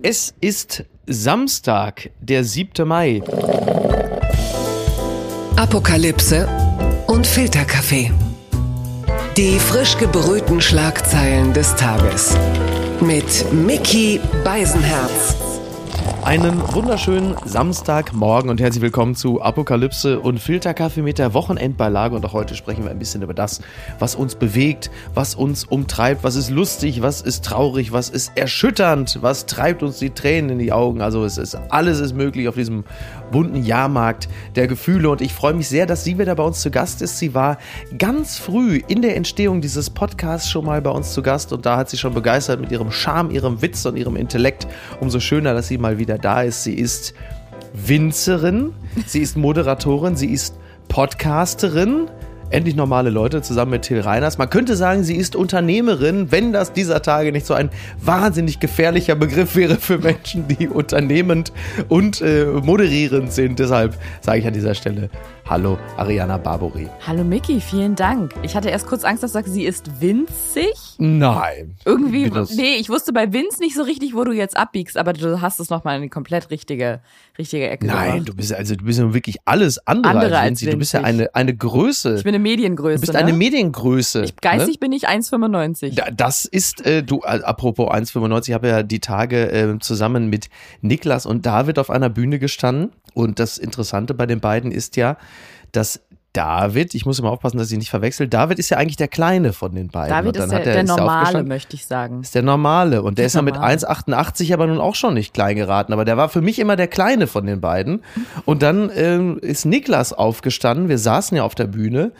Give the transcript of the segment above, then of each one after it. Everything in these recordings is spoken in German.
Es ist Samstag, der 7. Mai. Apokalypse und Filterkaffee. Die frisch gebrühten Schlagzeilen des Tages. Mit Mickey Beisenherz. Einen wunderschönen Samstagmorgen und herzlich willkommen zu Apokalypse und Filterkaffee mit der Wochenendbeilage. Und auch heute sprechen wir ein bisschen über das, was uns bewegt, was uns umtreibt, was ist lustig, was ist traurig, was ist erschütternd, was treibt uns die Tränen in die Augen. Also es ist alles ist möglich auf diesem bunten Jahrmarkt der Gefühle. Und ich freue mich sehr, dass sie wieder bei uns zu Gast ist. Sie war ganz früh in der Entstehung dieses Podcasts schon mal bei uns zu Gast und da hat sie schon begeistert mit ihrem Charme, ihrem Witz und ihrem Intellekt. Umso schöner, dass sie mal wieder da ist. Sie ist Winzerin, sie ist Moderatorin, sie ist Podcasterin. Endlich normale Leute zusammen mit Till Reiners. Man könnte sagen, sie ist Unternehmerin, wenn das dieser Tage nicht so ein wahnsinnig gefährlicher Begriff wäre für Menschen, die unternehmend und äh, moderierend sind. Deshalb sage ich an dieser Stelle Hallo, Ariana Barbori. Hallo Mickey, vielen Dank. Ich hatte erst kurz Angst, dass du sagst, sie ist winzig. Nein. Irgendwie, nee, ich wusste bei Vince nicht so richtig, wo du jetzt abbiegst, aber du hast es nochmal in die komplett richtige, richtige Ecke Nein, gebracht. du bist also du bist ja wirklich alles andere, Andere als Vinci. Du bist ja eine, eine Größe. Ich bin eine Mediengröße. du bist ne? eine Mediengröße. ich, geistig bin ich 1,95. Da- Das ist, äh, du, äh, apropos 1,95, ich habe ja die Tage äh, zusammen mit Niklas und David auf einer Bühne gestanden. Und das Interessante bei den beiden ist ja, dass David, ich muss immer aufpassen, dass ich ihn nicht verwechsel, David ist ja eigentlich der Kleine von den beiden. David ist der, hat er, der ist Normale, möchte ich sagen. ist der Normale. Und der Der ist ja mit Normale. 1,88 aber nun auch schon nicht klein geraten. Aber der war für mich immer der Kleine von den beiden. Und dann ähm, ist Niklas aufgestanden. Wir saßen ja auf der Bühne.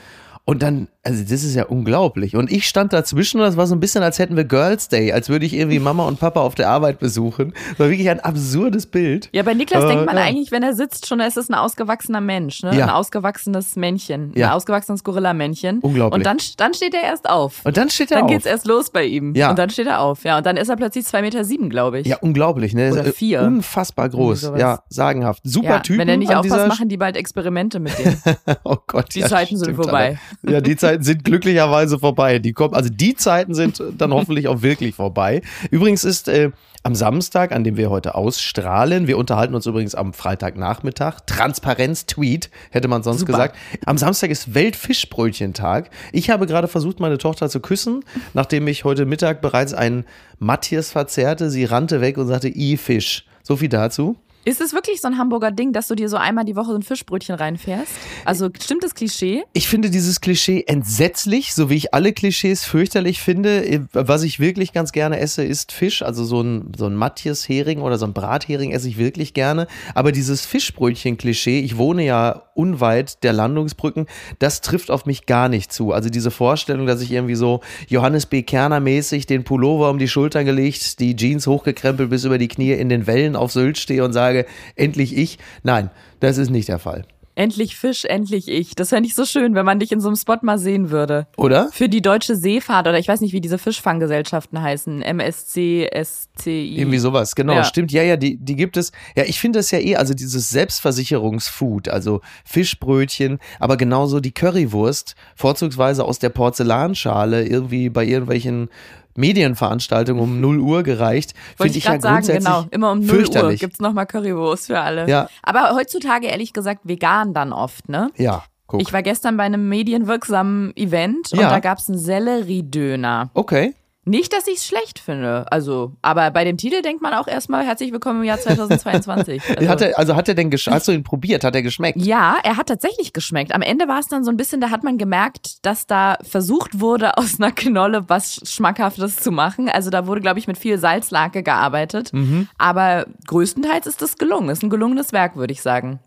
Und dann, also das ist ja unglaublich. Und ich stand dazwischen und das war so ein bisschen, als hätten wir Girls Day, als würde ich irgendwie Mama und Papa auf der Arbeit besuchen. Das war wirklich ein absurdes Bild. Ja, bei Niklas Äh, denkt man ja. eigentlich, wenn er sitzt, schon, es ist ein ausgewachsener Mensch, ne? Ja. Ein ausgewachsenes Männchen. Ja. Ein ausgewachsenes Gorilla-Männchen. Unglaublich. Und dann, dann steht er erst auf. Und dann steht er dann auf. geht's erst los bei ihm. Ja. Und dann steht er auf. Ja, und dann ist er plötzlich 2,7 Meter, sieben, glaube ich. ja, unglaublich, ne? Oder Äh, vier. Unfassbar groß. Ja, sagenhaft. Super ja, Typen. Wenn er nicht aufpasst, machen die bald Experimente mit dem. Oh Gott, Die Zeiten sind vorbei. Ja, die Zeiten sind glücklicherweise vorbei. Die kommen, also die Zeiten sind dann hoffentlich auch wirklich vorbei. Übrigens ist äh, am Samstag, an dem wir heute ausstrahlen, wir unterhalten uns übrigens am Freitagnachmittag, Transparenz-Tweet, hätte man sonst Super. gesagt. Am Samstag ist Weltfischbrötchentag. Ich habe gerade versucht, meine Tochter zu küssen, nachdem ich heute Mittag bereits einen Matthias verzehrte. Sie rannte weg und sagte, i Fisch. So viel dazu. Ist es wirklich so ein Hamburger Ding, dass du dir so einmal die Woche so ein Fischbrötchen reinfährst? Also stimmt das Klischee? Ich finde dieses Klischee entsetzlich, so wie ich alle Klischees fürchterlich finde. Was ich wirklich ganz gerne esse, ist Fisch. Also so ein, so ein Matthias-Hering oder so ein Brathering esse ich wirklich gerne. Aber dieses Fischbrötchen-Klischee, ich wohne ja unweit der Landungsbrücken, das trifft auf mich gar nicht zu. Also diese Vorstellung, dass ich irgendwie so Johannes B. Kerner-mäßig den Pullover um die Schultern gelegt, die Jeans hochgekrempelt bis über die Knie in den Wellen auf Sylt stehe und sage, endlich ich. Nein, das ist nicht der Fall. Endlich Fisch, endlich ich. Das fände ich so schön, wenn man dich in so einem Spot mal sehen würde. Oder? Für die deutsche Seefahrt oder ich weiß nicht, wie diese Fischfanggesellschaften heißen. MSC, SCI. Irgendwie sowas, genau, Ja. stimmt. Ja, ja, die, die gibt es. Ja, ich finde das ja eh, also dieses Selbstversicherungsfood, also Fischbrötchen, aber genauso die Currywurst, vorzugsweise aus der Porzellanschale, irgendwie bei irgendwelchen Medienveranstaltungen um 0 Uhr gereicht, Wollte finde ich ich ja gerade sagen, genau. Immer um 0 Uhr fürchterlich. gibt's nochmal Currywurst für alle. Ja. Aber heutzutage ehrlich gesagt vegan dann oft, ne? Ja, guck. Ich war gestern bei einem medienwirksamen Event und Ja. da gab's einen Selleriedöner. okay. Nicht, dass ich's schlecht finde, also, aber bei dem Titel denkt man auch erstmal herzlich willkommen im Jahr 2022. Also, Hat er, also hat er denn, hast du ihn probiert? Hat er geschmeckt? ja, er hat tatsächlich geschmeckt. Am Ende war es dann so ein bisschen, da hat man gemerkt, dass da versucht wurde, aus einer Knolle was Schmackhaftes zu machen. Also da wurde, glaube ich, mit viel Salzlake gearbeitet. Mhm. Aber größtenteils ist das gelungen. Ist ein gelungenes Werk, würde ich sagen.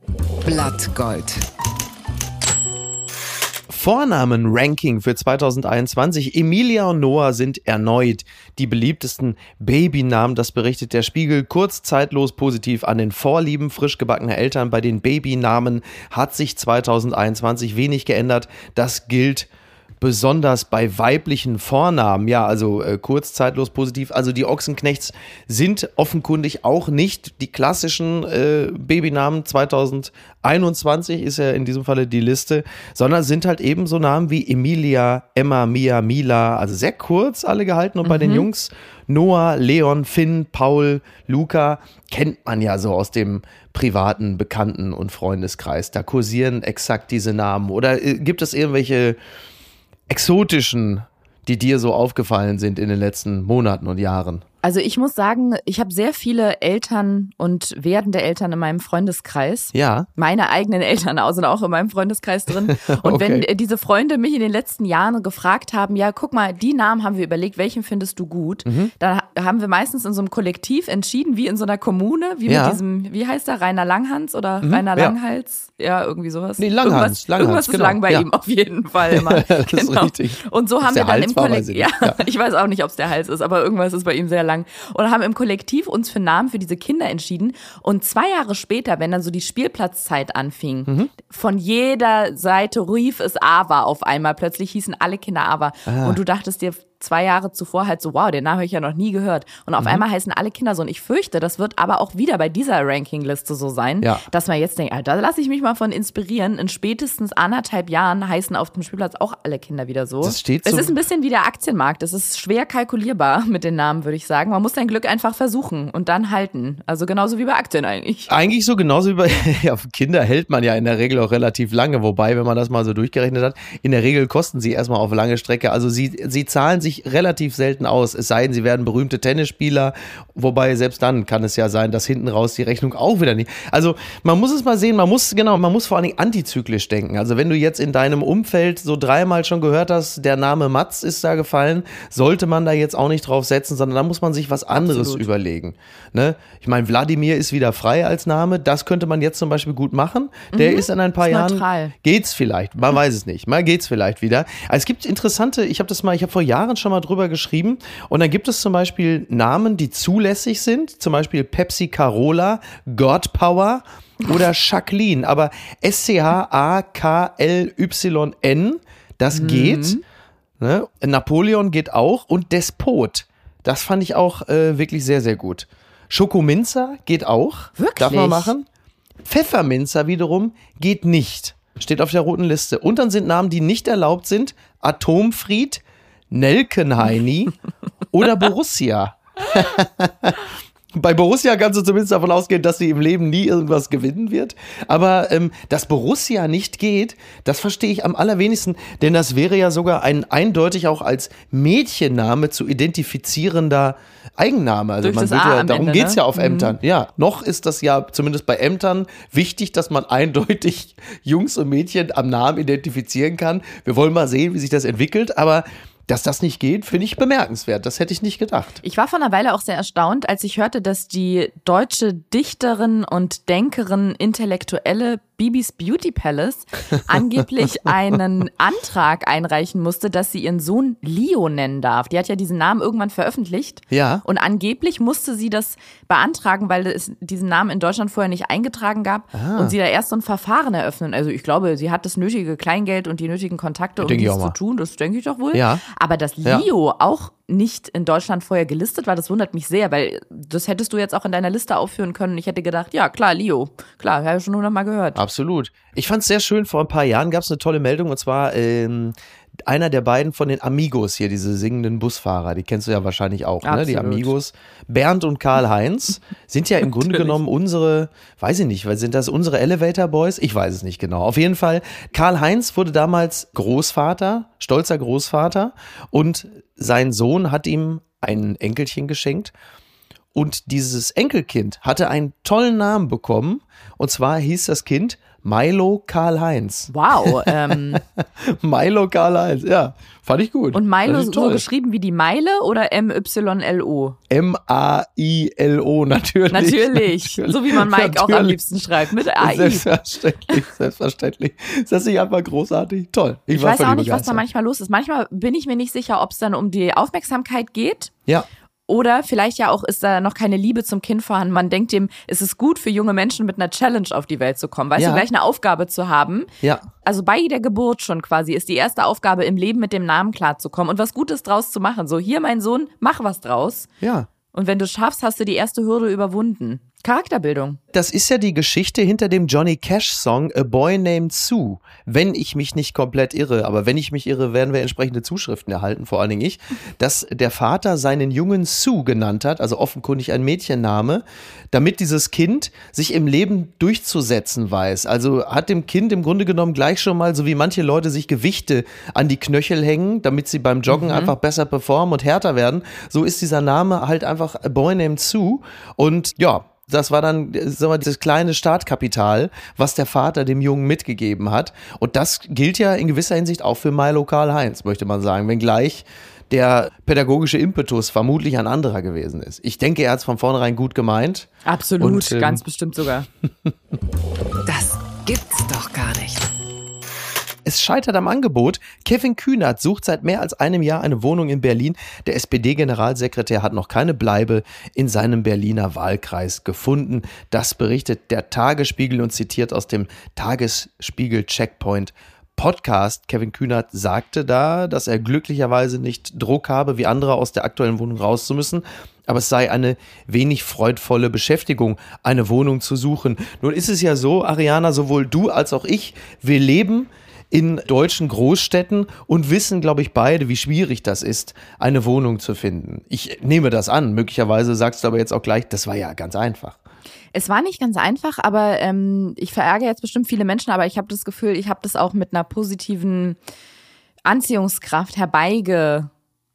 Blattgold. Vornamen-Ranking für 2021. Emilia und Noah sind erneut die beliebtesten Babynamen. Das berichtet der Spiegel. Kurz zeitlos positiv an den Vorlieben frisch gebackener Eltern. Bei den Babynamen hat sich 2021 wenig geändert. Das gilt besonders bei weiblichen Vornamen, ja, also äh, kurz, zeitlos, positiv. Also die Ochsenknechts sind offenkundig auch nicht die klassischen äh, Babynamen 2021 ist ja in diesem Falle die Liste, sondern sind halt eben so Namen wie Emilia, Emma, Mia, Mila, also sehr kurz alle gehalten und bei den Jungs Noah, Leon, Finn, Paul, Luca kennt man ja so aus dem privaten Bekannten- und Freundeskreis. Da kursieren exakt diese Namen. Oder äh, gibt es irgendwelche exotischen, die dir so aufgefallen sind in den letzten Monaten und Jahren? Also ich muss sagen, ich habe sehr viele Eltern und werdende Eltern in meinem Freundeskreis. Ja. Meine eigenen Eltern auch sind auch in meinem Freundeskreis drin. Und Okay. wenn diese Freunde mich in den letzten Jahren gefragt haben, ja, guck mal, die Namen haben wir überlegt, welchen findest du gut? Mhm. Dann ha- haben wir meistens in so einem Kollektiv entschieden, wie in so einer Kommune, wie Ja. mit diesem, wie heißt der, Rainer Langhans oder Rainer ja. Langhals? Ja, irgendwie sowas. Nee, Langhans, Irgendwas, Langhans, irgendwas ist genau, lang bei ja. ihm auf jeden Fall immer. das ist richtig. Und so haben wir dann Hals im Kollektiv, ja, ich weiß auch nicht, ob es der Hals ist, aber irgendwas ist bei ihm sehr lang. Und haben im Kollektiv uns für Namen für diese Kinder entschieden. Und zwei Jahre später, wenn dann so die Spielplatzzeit anfing, Mhm. von jeder Seite rief es Ava auf einmal. Plötzlich hießen alle Kinder Ava. Ah. Und du dachtest dir zwei Jahre zuvor halt so, wow, den Namen habe ich ja noch nie gehört. Und Mhm. auf einmal heißen alle Kinder so. Und ich fürchte, das wird aber auch wieder bei dieser Rankingliste so sein, Ja. dass man jetzt denkt, ah, da lasse ich mich mal von inspirieren. In spätestens anderthalb Jahren heißen auf dem Spielplatz auch alle Kinder wieder so. Das steht es ist ein bisschen wie der Aktienmarkt. Es ist schwer kalkulierbar mit den Namen, würde ich sagen. Man muss sein Glück einfach versuchen und dann halten. Also genauso wie bei Aktien eigentlich. Eigentlich so genauso wie bei ja, Kinder hält man ja in der Regel auch relativ lange, wobei, wenn man das mal so durchgerechnet hat, in der Regel kosten sie erstmal auf lange Strecke. Also sie, sie zahlen sich relativ selten aus, es sei denn, sie werden berühmte Tennisspieler, wobei selbst dann kann es ja sein, dass hinten raus die Rechnung auch wieder nicht. Also man muss es mal sehen, man muss, genau, man muss vor allen Dingen antizyklisch denken. Also wenn du jetzt in deinem Umfeld so dreimal schon gehört hast, der Name Mats ist da gefallen, sollte man da jetzt auch nicht drauf setzen, sondern da muss man sich was anderes Absolut. überlegen. Ne? Ich meine, Wladimir ist wieder frei als Name. Das könnte man jetzt zum Beispiel gut machen. Der ist in ein paar Jahren. neutral. Geht's vielleicht. Man weiß es nicht. Mal geht's vielleicht wieder. Also es gibt interessante, ich habe das mal, ich habe vor Jahren schon mal drüber geschrieben. Und dann gibt es zum Beispiel Namen, die zulässig sind. Zum Beispiel Pepsi Carola, God Power oder Jacqueline. Aber S-C-H-A-K-L-Y-N, das Mhm. geht. Ne? Napoleon geht auch und Despot. Das fand ich auch äh, wirklich sehr, sehr gut. Schokominzer geht auch. Wirklich? Darf man machen. Pfefferminzer wiederum geht nicht. Steht auf der roten Liste. Und dann sind Namen, die nicht erlaubt sind. Atomfried, Nelkenheini oder Borussia. Bei Borussia kannst du zumindest davon ausgehen, dass sie im Leben nie irgendwas gewinnen wird. Aber ähm, dass Borussia nicht geht, das verstehe ich am allerwenigsten, denn das wäre ja sogar ein eindeutig auch als Mädchenname zu identifizierender Eigenname. Also Durch man A ja, darum Ende, geht's ne? ja auf Ämtern. Ja, noch ist das ja zumindest bei Ämtern wichtig, dass man eindeutig Jungs und Mädchen am Namen identifizieren kann. Wir wollen mal sehen, wie sich das entwickelt, aber dass das nicht geht, finde ich bemerkenswert. Das hätte ich nicht gedacht. Ich war vor einer Weile auch sehr erstaunt, als ich hörte, dass die deutsche Dichterin und Denkerin Intellektuelle Bibis Beauty Palace angeblich einen Antrag einreichen musste, dass sie ihren Sohn Leo nennen darf. Die hat ja diesen Namen irgendwann veröffentlicht. Ja. Und angeblich musste sie das beantragen, weil es diesen Namen in Deutschland vorher nicht eingetragen gab Ah. und sie da erst so ein Verfahren eröffnen. Also ich glaube, sie hat das nötige Kleingeld und die nötigen Kontakte, um dies auch zu tun. Das denke ich doch wohl. Ja. Aber dass Ja. Leo auch nicht in Deutschland vorher gelistet war, das wundert mich sehr, weil das hättest du jetzt auch in deiner Liste aufführen können. Ich hätte gedacht, ja klar, Leo, klar, habe ich schon hundertmal gehört. Absolut. Ich fand es sehr schön, vor ein paar Jahren gab es eine tolle Meldung und zwar ähm, einer der beiden von den Amigos hier, diese singenden Busfahrer, die kennst du ja wahrscheinlich auch, ne? Die. Amigos. Bernd und Karl-Heinz sind ja im Grunde genommen unsere, weiß ich nicht, weil sind das unsere Elevator Boys? Ich weiß es nicht genau. Auf jeden Fall, Karl-Heinz wurde damals Großvater, stolzer Großvater und sein Sohn hat ihm ein Enkelchen geschenkt und dieses Enkelkind hatte einen tollen Namen bekommen. Und zwar hieß das Kind Milo Karl-Heinz. Wow. Ähm, Milo Karl-Heinz, ja. Fand ich gut. und Milo ich so geschrieben wie die Meile oder M-Y-L-O? M-A-I-L-O, natürlich. Natürlich. So wie man Mike auch am Natürlich. liebsten schreibt, mit AI. Selbstverständlich, selbstverständlich. Ist das nicht einfach großartig? Toll. Ich, Ich weiß auch nicht, was da manchmal los ist. Manchmal bin ich mir nicht sicher, ob es dann um die Aufmerksamkeit geht Ja, Oder vielleicht ja auch ist da noch keine Liebe zum Kind vorhanden. Man denkt dem, es ist gut für junge Menschen mit einer Challenge auf die Welt zu kommen. Weißt Ja. du, gleich eine Aufgabe zu haben. Ja. Also bei der Geburt schon quasi ist die erste Aufgabe im Leben mit dem Namen klarzukommen und was Gutes draus zu machen. So, hier mein Sohn, mach was draus. Ja. Und wenn du schaffst, hast du die erste Hürde überwunden. Charakterbildung. Das ist ja die Geschichte hinter dem Johnny Cash Song A Boy Named Sue. Wenn ich mich nicht komplett irre, aber wenn ich mich irre, werden wir entsprechende Zuschriften erhalten, vor allen Dingen ich, dass der Vater seinen Jungen Sue genannt hat, also offenkundig ein Mädchenname, damit dieses Kind sich im Leben durchzusetzen weiß. Also hat dem Kind im Grunde genommen gleich schon mal, so wie manche Leute sich Gewichte an die Knöchel hängen, damit sie beim Joggen einfach besser performen und härter werden, so ist dieser Name halt einfach A Boy Named Sue. Und ja, das war dann, äh, sagen wir, das kleine Startkapital, was der Vater dem Jungen mitgegeben hat. Und das gilt ja in gewisser Hinsicht auch für Milo Karl-Heinz, möchte man sagen, wenngleich der pädagogische Impetus vermutlich ein anderer gewesen ist. Ich denke, er hat es von vornherein gut gemeint. Absolut, Und, ähm, ganz bestimmt sogar. Das gibt's doch gar nicht. Es scheitert am Angebot. Kevin Kühnert sucht seit mehr als einem Jahr eine Wohnung in Berlin. Der SPD-Generalsekretär hat noch keine Bleibe in seinem Berliner Wahlkreis gefunden. Das berichtet der Tagesspiegel und zitiert aus dem Tagesspiegel Checkpoint Podcast. Kevin Kühnert sagte da, dass er glücklicherweise nicht Druck habe, wie andere aus der aktuellen Wohnung raus müssen. Aber es sei eine wenig freudvolle Beschäftigung, eine Wohnung zu suchen. Nun ist es ja so, Ariana, sowohl du als auch ich, wir leben in deutschen Großstädten und wissen, glaube ich, beide, wie schwierig das ist, eine Wohnung zu finden. Ich nehme das an. Möglicherweise sagst du aber jetzt auch gleich, das war ja ganz einfach. Es war nicht ganz einfach, aber ähm, ich verärgere jetzt bestimmt viele Menschen, aber ich habe das Gefühl, ich habe das auch mit einer positiven Anziehungskraft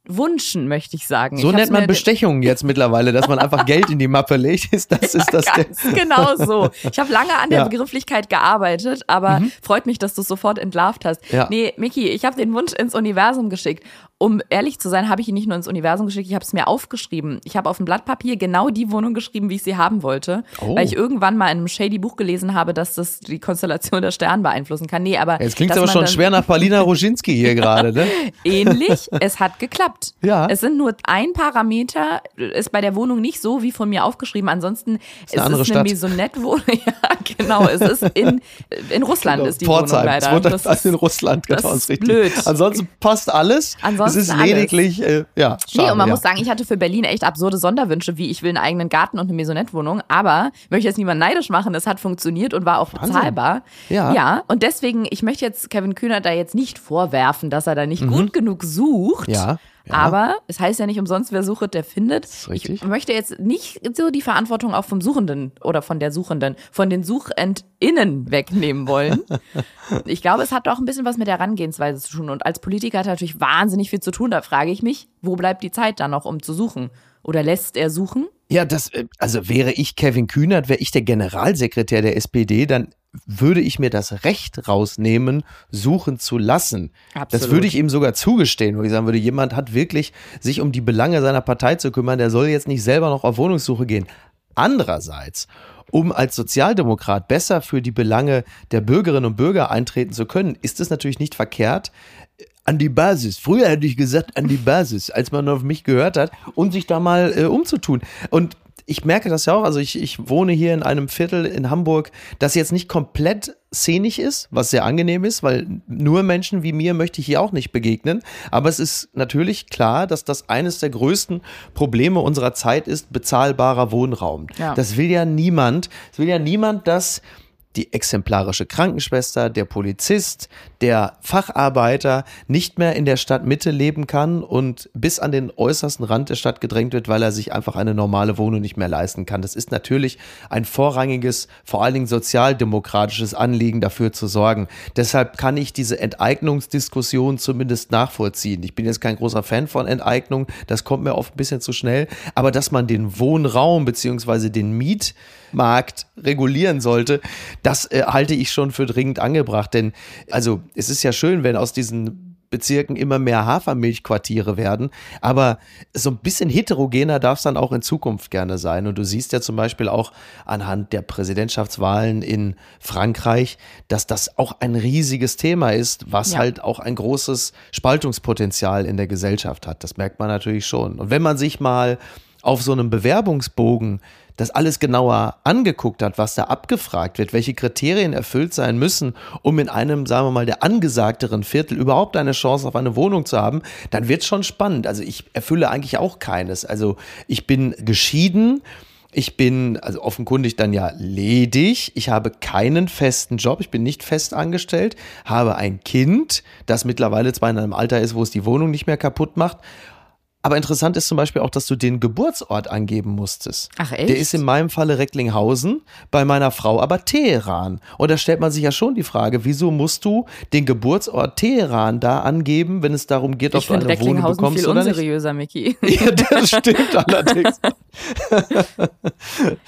herbeigewunschen, möchte ich sagen. So ich nennt man Bestechungen jetzt mittlerweile, dass man einfach Geld in die Mappe legt. Ist das, ist das der, Ganz genau so. Ich habe lange an der Ja. Mhm. Begrifflichkeit gearbeitet, aber freut mich, dass du es sofort entlarvt hast. Ja. Nee, Miki, ich habe den Wunsch ins Universum geschickt. Um ehrlich zu sein, habe ich ihn nicht nur ins Universum geschickt, ich habe es mir aufgeschrieben. Ich habe auf dem Blatt Papier genau die Wohnung geschrieben, wie ich sie haben wollte, Oh. weil ich irgendwann mal in einem shady Buch gelesen habe, dass das die Konstellation der Sterne beeinflussen kann. Nee, aber Jetzt klingt aber schon schwer nach Paulina Roginski hier gerade, ne? ähnlich. Es hat geklappt. Ja. Es sind nur ein Parameter, ist bei der Wohnung nicht so wie von mir aufgeschrieben. Ansonsten ist eine es eine Stadt. Maisonette-Wohnung. ja, genau. Es ist in, in Russland ist die Pforzheim. Wohnung Es leider. Das also in ist- Russland, das genau, ist ist richtig. blöd. Ansonsten passt alles. Ansonsten es ist alles. lediglich, äh, ja, schade, Nee, und man ja. muss sagen, ich hatte für Berlin echt absurde Sonderwünsche, wie ich will einen eigenen Garten und eine Maisonette-Wohnung. Aber ich möchte jetzt niemand neidisch machen, es hat funktioniert und war auch bezahlbar. Ja. Ja, und deswegen, ich möchte jetzt Kevin Kühner da jetzt nicht vorwerfen, dass er da nicht gut genug sucht. Mhm. Ja, ja. Aber es heißt ja nicht umsonst, wer sucht, der findet. ist richtig. Ich möchte jetzt nicht so die Verantwortung auch vom Suchenden oder von der Suchenden, von den SuchendInnen wegnehmen wollen. ich glaube, es hat auch ein bisschen was mit der Herangehensweise zu tun. Und als Politiker hat er natürlich wahnsinnig viel zu tun. Da frage ich mich, wo bleibt die Zeit dann noch, um zu suchen? Oder lässt er suchen? Ja, das, äh, also wäre ich Kevin Kühnert, wäre ich der Generalsekretär der SPD, dann würde ich mir das Recht rausnehmen, suchen zu lassen. Das Absolut. würde ich ihm sogar zugestehen, wo ich sagen würde, jemand hat wirklich sich um die Belange seiner Partei zu kümmern, der soll jetzt nicht selber noch auf Wohnungssuche gehen. Andererseits, um als Sozialdemokrat besser für die Belange der Bürgerinnen und Bürger eintreten zu können, ist es natürlich nicht verkehrt, an die Basis. Früher hätte ich gesagt, an die Basis, als man auf mich gehört hat und sich da mal äh, umzutun. Und ich merke das ja auch, also ich, ich wohne hier in einem Viertel in Hamburg, das jetzt nicht komplett szenisch ist, was sehr angenehm ist, weil nur Menschen wie mir möchte ich hier auch nicht begegnen. Aber es ist natürlich klar, dass das eines der größten Probleme unserer Zeit ist, bezahlbarer Wohnraum. Ja. Das will ja niemand. Es will ja niemand, dass die exemplarische Krankenschwester, der Polizist, der Facharbeiter nicht mehr in der Stadtmitte leben kann und bis an den äußersten Rand der Stadt gedrängt wird, weil er sich einfach eine normale Wohnung nicht mehr leisten kann. Das ist natürlich ein vorrangiges, vor allen Dingen sozialdemokratisches Anliegen, dafür zu sorgen. Deshalb kann ich diese Enteignungsdiskussion zumindest nachvollziehen. Ich bin jetzt kein großer Fan von Enteignung, das kommt mir oft ein bisschen zu schnell, aber dass man den Wohnraum beziehungsweise den Mietmarkt regulieren sollte, das äh, halte ich schon für dringend angebracht. Denn also es ist ja schön, wenn aus diesen Bezirken immer mehr Hafermilchquartiere werden. Aber so ein bisschen heterogener darf es dann auch in Zukunft gerne sein. Und du siehst ja zum Beispiel auch anhand der Präsidentschaftswahlen in Frankreich, dass das auch ein riesiges Thema ist, was Ja. halt auch ein großes Spaltungspotenzial in der Gesellschaft hat. Das merkt man natürlich schon. Und wenn man sich mal auf so einem Bewerbungsbogen das alles genauer angeguckt hat, was da abgefragt wird, welche Kriterien erfüllt sein müssen, um in einem, sagen wir mal, der angesagteren Viertel überhaupt eine Chance auf eine Wohnung zu haben, dann wird schon spannend. Also ich erfülle eigentlich auch keines. Also ich bin geschieden. Ich bin also offenkundig dann ja ledig. Ich habe keinen festen Job. Ich bin nicht fest angestellt. Habe ein Kind, das mittlerweile zwar in einem Alter ist, wo es die Wohnung nicht mehr kaputt macht. Aber interessant ist zum Beispiel auch, dass du den Geburtsort angeben musstest. Ach, echt? Der ist in meinem Falle Recklinghausen, bei meiner Frau aber Teheran. Und da stellt man sich ja schon die Frage, wieso musst du den Geburtsort Teheran da angeben, wenn es darum geht, ob Ich du eine Wohnung bekommst viel oder nicht? unseriöser, Micky. Ja, das stimmt allerdings.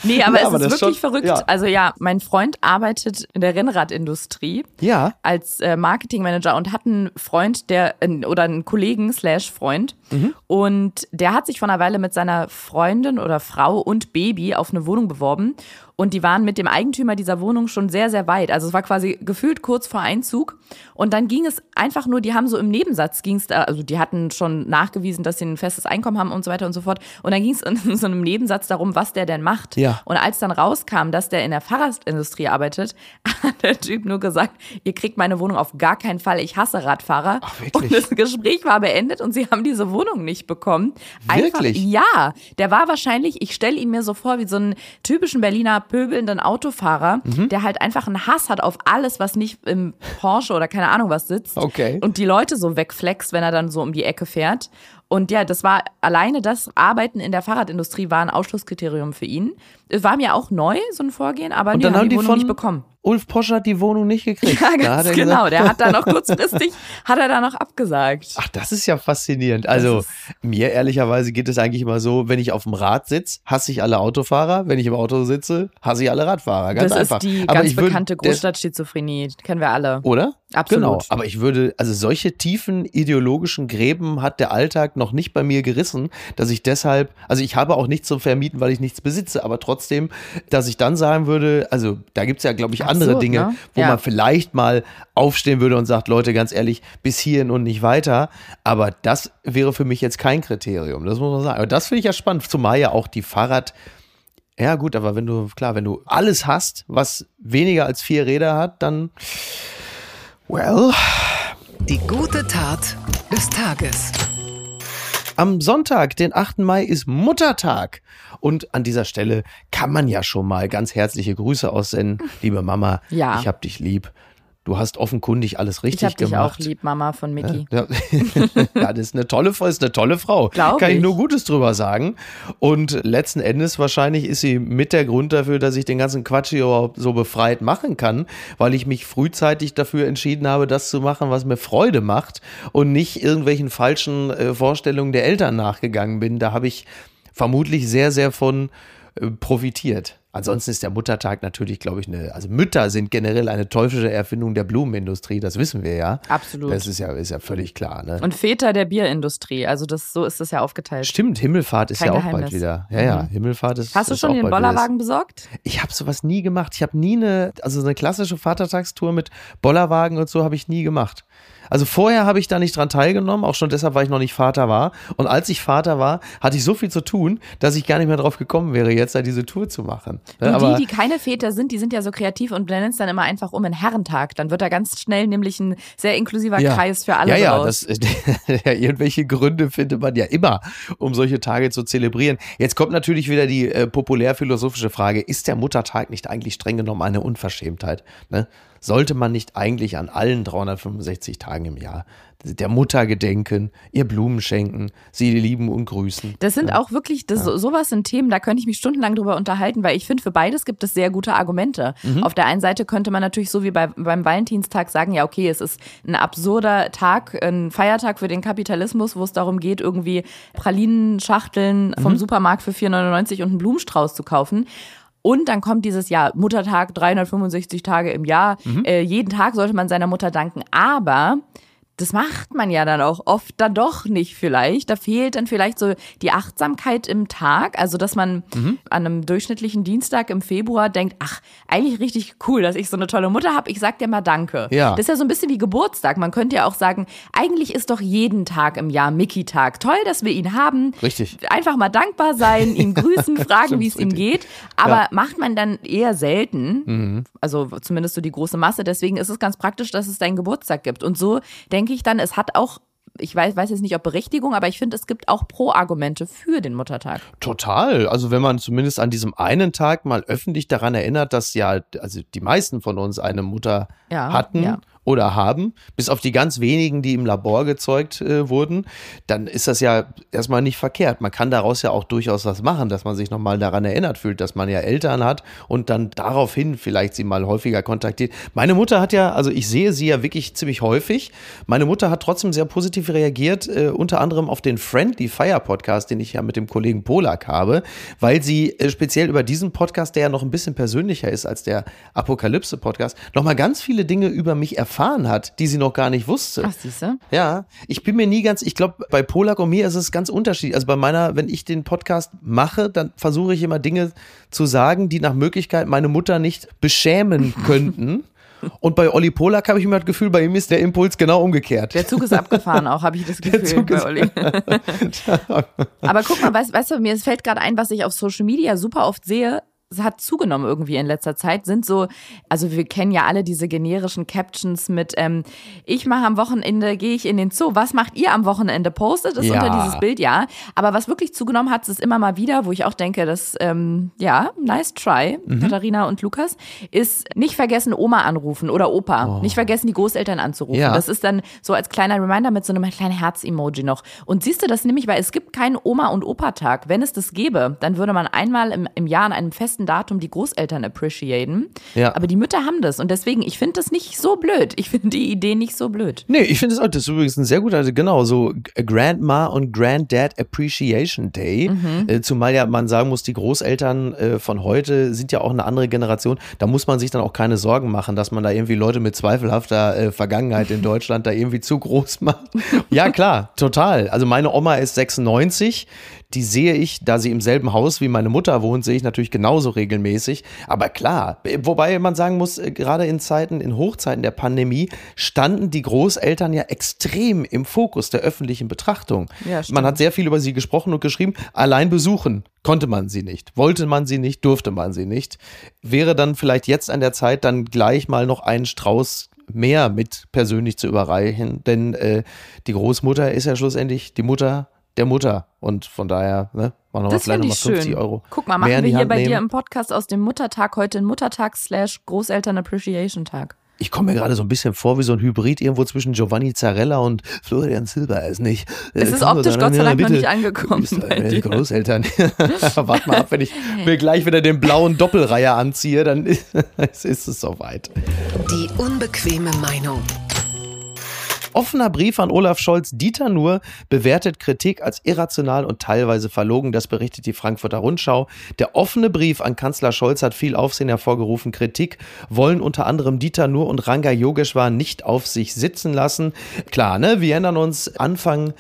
Nee, aber Ja, es aber ist wirklich schon- verrückt. ja. Also ja, mein Freund arbeitet in der Rennradindustrie Ja, als äh, Marketingmanager und hat einen Freund, der äh, oder einen Kollegen slash Freund Mhm. und der hat sich vor einer Weile mit seiner Freundin oder Frau und Baby auf eine Wohnung beworben und die waren mit dem Eigentümer dieser Wohnung schon sehr, sehr weit. Also es war quasi gefühlt kurz vor Einzug und dann ging es einfach nur, die haben so im Nebensatz ging es da, also die hatten schon nachgewiesen, dass sie ein festes Einkommen haben und so weiter und so fort und dann ging es in so einem Nebensatz darum, was der denn macht. Ja. Und als dann rauskam, dass der in der Fahrradindustrie arbeitet, hat der Typ nur gesagt, ihr kriegt meine Wohnung auf gar keinen Fall, ich hasse Radfahrer. Ach, wirklich? Und das Gespräch war beendet und sie haben diese Wohnung nicht bekommen. Wirklich? Ja, der war wahrscheinlich, ich stelle ihn mir so vor, wie so einen typischen Berliner pöbelnden Autofahrer, Mhm. der halt einfach einen Hass hat auf alles, was nicht im Porsche oder keine Ahnung was sitzt. Okay. Und die Leute so wegflext, wenn er dann so um die Ecke fährt. Und ja, das war alleine das Arbeiten in der Fahrradindustrie war ein Ausschlusskriterium für ihn. Es war mir auch neu, so ein Vorgehen, aber nee, dann haben die die Wohnung von nicht bekommen. Ulf Posch hat die Wohnung nicht gekriegt. Ja, ganz genau. gesagt- Der hat da noch kurzfristig, hat er da noch abgesagt. Ach, das ist ja faszinierend. Also mir ehrlicherweise geht es eigentlich immer so, wenn ich auf dem Rad sitze, hasse ich alle Autofahrer. Wenn ich im Auto sitze, hasse ich alle Radfahrer. Ganz das einfach. ist die Aber ganz bekannte Großstadtschizophrenie. Kennen wir alle. Oder? Absolut. Genau. Aber ich würde, also solche tiefen ideologischen Gräben hat der Alltag noch nicht bei mir gerissen, dass ich deshalb, also ich habe auch nichts zum Vermieten, weil ich nichts besitze, aber trotzdem, dass ich dann sagen würde, also da gibt's ja, glaube ich, andere Absurd, Dinge, ne? wo Ja. man vielleicht mal aufstehen würde und sagt, Leute, ganz ehrlich, bis hierhin und nicht weiter. Aber das wäre für mich jetzt kein Kriterium, das muss man sagen. Aber das finde ich ja spannend, zumal ja auch die Fahrrad, ja gut, aber wenn du, klar, wenn du alles hast, was weniger als vier Räder hat, dann, well, Die gute Tat des Tages. Am Sonntag, den 8. Mai, ist Muttertag. Und an dieser Stelle kann man ja schon mal ganz herzliche Grüße aussenden. Liebe Mama, Ja. ich hab dich lieb. Du hast offenkundig alles Ich richtig hab dich gemacht. auch lieb, Mama von Mickey. Ja, ja, das ist eine tolle Frau, ist eine tolle Frau. Glaub Kann ich ich. nur Gutes drüber sagen. Und letzten Endes wahrscheinlich ist sie mit der Grund dafür, dass ich den ganzen Quatsch hier überhaupt so befreit machen kann, weil ich mich frühzeitig dafür entschieden habe, das zu machen, was mir Freude macht und nicht irgendwelchen falschen äh, Vorstellungen der Eltern nachgegangen bin. Da habe ich vermutlich sehr, sehr von äh, profitiert. Ansonsten ist der Muttertag natürlich, glaube ich, eine, also Mütter sind generell eine teuflische Erfindung der Blumenindustrie, das wissen wir ja. Absolut. Das ist ja, ist ja völlig klar. Ne? Und Väter der Bierindustrie. Also das, so ist das ja aufgeteilt. Stimmt, Himmelfahrt ist Kein ja auch Geheimnis. bald wieder. Ja, ja, Himmelfahrt ist. Hast du ist schon den. Bollerwagen besorgt? Ich habe sowas nie gemacht. Ich habe nie eine, also eine klassische Vatertagstour mit Bollerwagen und so habe ich nie gemacht. Also vorher habe ich da nicht dran teilgenommen, auch schon deshalb, weil ich noch nicht Vater war. Und als ich Vater war, hatte ich so viel zu tun, dass ich gar nicht mehr drauf gekommen wäre, jetzt da diese Tour zu machen. Und Aber die, die keine Väter sind, die sind ja so kreativ und nennen es dann immer einfach um einen Herrentag. Dann wird da ganz schnell nämlich ein sehr inklusiver Kreis für alle Ja, ja, das, ja, irgendwelche Gründe findet man ja immer, um solche Tage zu zelebrieren. Jetzt kommt natürlich wieder die äh, populärphilosophische Frage, ist der Muttertag nicht eigentlich streng genommen eine Unverschämtheit? Ne? Sollte man nicht eigentlich an allen 365 Tagen im Jahr der Mutter gedenken, ihr Blumen schenken, sie lieben und grüßen? Das sind auch wirklich, das, sowas sind Themen, da könnte ich mich stundenlang drüber unterhalten, weil ich finde, für beides gibt es sehr gute Argumente. Mhm. Auf der einen Seite könnte man natürlich so wie bei, beim Valentinstag sagen, ja, okay, es ist ein absurder Tag, ein Feiertag für den Kapitalismus, wo es darum geht, irgendwie Pralinenschachteln Mhm. vom Supermarkt für 4,99 und einen Blumenstrauß zu kaufen. Und dann kommt dieses Jahr Muttertag, 365 Tage im Jahr. Mhm. Äh, jeden Tag sollte man seiner Mutter danken. Aber das macht man ja dann auch oft dann doch nicht vielleicht. Da fehlt dann vielleicht so die Achtsamkeit im Tag. Also, dass man mhm. an einem durchschnittlichen Dienstag im Februar denkt, ach, eigentlich richtig cool, dass ich so eine tolle Mutter habe. Ich sag dir mal Danke. Ja. Das ist ja so ein bisschen wie Geburtstag. Man könnte ja auch sagen, eigentlich ist doch jeden Tag im Jahr Mickey-Tag. Toll, dass wir ihn haben. Richtig. Einfach mal dankbar sein, ihn grüßen, fragen, wie es ihm geht. Aber ja. macht man dann eher selten. Mhm. Also zumindest so die große Masse. Deswegen ist es ganz praktisch, dass es deinen Geburtstag gibt. Und so denke denke ich dann, es hat auch ich weiß, weiß jetzt nicht, ob Berechtigung, aber ich finde, es gibt auch Pro-Argumente für den Muttertag. Total. Also wenn man zumindest an diesem einen Tag mal öffentlich daran erinnert, dass ja, also die meisten von uns eine Mutter ja, hatten ja oder haben, bis auf die ganz wenigen, die im Labor gezeugt äh, wurden, dann ist das ja erstmal nicht verkehrt. Man kann daraus ja auch durchaus was machen, dass man sich nochmal daran erinnert fühlt, dass man ja Eltern hat und dann daraufhin vielleicht sie mal häufiger kontaktiert. Meine Mutter hat ja, also ich sehe sie ja wirklich ziemlich häufig. Meine Mutter hat trotzdem sehr positiv reagiert, äh, unter anderem auf den Friendly Fire Podcast, den ich ja mit dem Kollegen Polak habe, weil sie äh, speziell über diesen Podcast, der ja noch ein bisschen persönlicher ist als der Apokalypse Podcast, nochmal ganz viele Dinge über mich erfahren erfahren hat, die sie noch gar nicht wusste. Ach, siehste? Ja, ich bin mir nie ganz, ich glaube, bei Polak und mir ist es ganz unterschiedlich. Also bei meiner, wenn ich den Podcast mache, dann versuche ich immer Dinge zu sagen, die nach Möglichkeit meine Mutter nicht beschämen könnten. Und bei Olli Polak habe ich immer das Gefühl, bei ihm ist der Impuls genau umgekehrt. Der Zug ist abgefahren auch, habe ich das Gefühl bei Olli. Aber guck mal, weißt, weißt du, mir fällt gerade ein, was ich auf Social Media super oft sehe, hat zugenommen irgendwie in letzter Zeit, sind so, also wir kennen ja alle diese generischen Captions mit, ähm, ich mache am Wochenende, gehe ich in den Zoo, was macht ihr am Wochenende? Postet es ja. unter dieses Bild, ja. Aber was wirklich zugenommen hat, ist immer mal wieder, wo ich auch denke, dass, ähm, ja, nice try, mhm. Katharina und Lukas, ist nicht vergessen, Oma anrufen oder Opa. Oh. Nicht vergessen, die Großeltern anzurufen. Ja. Das ist dann so als kleiner Reminder mit so einem kleinen Herz-Emoji noch. Und siehst du das nämlich, weil es gibt keinen Oma- und Opa-Tag. Wenn es das gäbe, dann würde man einmal im, im Jahr an einem festen festen Datum die Großeltern appreciaten. Ja. Aber die Mütter haben das. Und deswegen, ich finde das nicht so blöd. Ich finde die Idee nicht so blöd. Nee, ich finde es auch, das ist übrigens ein sehr guter, also genau, so Grandma und Granddad Appreciation Day. Mhm. Äh, zumal ja man sagen muss, die Großeltern äh, von heute sind ja auch eine andere Generation. Da muss man sich dann auch keine Sorgen machen, dass man da irgendwie Leute mit zweifelhafter äh, Vergangenheit in Deutschland da irgendwie zu groß macht. ja, klar, total. Also meine Oma ist 96 die sehe ich, da sie im selben Haus wie meine Mutter wohnt, sehe ich natürlich genauso regelmäßig. Aber klar, wobei man sagen muss, äh, gerade in Zeiten, in Hochzeiten der Pandemie, standen die Großeltern ja extrem im Fokus der öffentlichen Betrachtung. Ja, man hat sehr viel über sie gesprochen und geschrieben. Allein besuchen konnte man sie nicht, wollte man sie nicht, durfte man sie nicht. Wäre dann vielleicht jetzt an der Zeit, dann gleich mal noch einen Strauß mehr mit persönlich zu überreichen, denn äh, die Großmutter ist ja schlussendlich die Mutter der Mutter. Und von daher, ne, machen wir vielleicht nochmal 50 schön. Euro. Guck mal, machen wir hier Hand bei nehmen. dir im Podcast aus dem Muttertag heute einen Muttertag slash Großeltern Appreciation Tag. Ich komme mir gerade so ein bisschen vor wie so ein Hybrid irgendwo zwischen Giovanni Zarella und Florian Silber. Ist nicht. Äh, es ist optisch Gott sei Dank noch nicht angekommen. Bei Großeltern. Warte mal ab, wenn ich mir gleich wieder den blauen Doppelreiher anziehe, dann ist, ist es soweit. Die unbequeme Meinung. Offener Brief an Olaf Scholz. Dieter Nuhr bewertet Kritik als irrational und teilweise verlogen. Das berichtet die Frankfurter Rundschau. Der offene Brief an Kanzler Scholz hat viel Aufsehen hervorgerufen. Kritik wollen unter anderem Dieter Nuhr und Ranga Yogeshwar nicht auf sich sitzen lassen. Klar, ne? Wir erinnern uns Anfang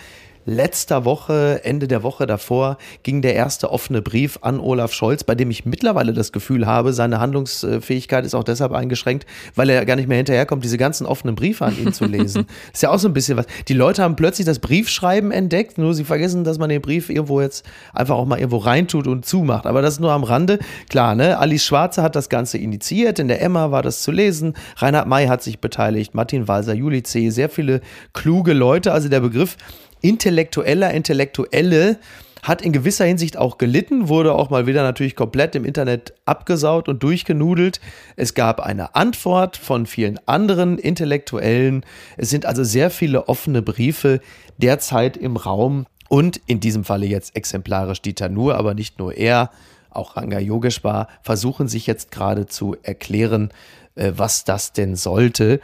letzter Woche, Ende der Woche davor, ging der erste offene Brief an Olaf Scholz, bei dem ich mittlerweile das Gefühl habe, seine Handlungsfähigkeit ist auch deshalb eingeschränkt, weil er gar nicht mehr hinterherkommt, diese ganzen offenen Briefe an ihn zu lesen. ist ja auch so ein bisschen was. Die Leute haben plötzlich das Briefschreiben entdeckt, nur sie vergessen, dass man den Brief irgendwo jetzt einfach auch mal irgendwo reintut und zumacht. Aber das ist nur am Rande. Klar, ne? Alice Schwarze hat das Ganze initiiert, in der Emma war das zu lesen, Reinhard May hat sich beteiligt, Martin Walser, Juli C., sehr viele kluge Leute. Also der Begriff intellektueller, intellektuelle hat in gewisser Hinsicht auch gelitten, wurde auch mal wieder natürlich komplett im Internet abgesaut und durchgenudelt. Es gab eine Antwort von vielen anderen Intellektuellen. Es sind also sehr viele offene Briefe derzeit im Raum und in diesem Falle jetzt exemplarisch Dieter Nuhr, aber nicht nur er, auch Ranga Yogeshwar versuchen sich jetzt gerade zu erklären, äh, was das denn sollte.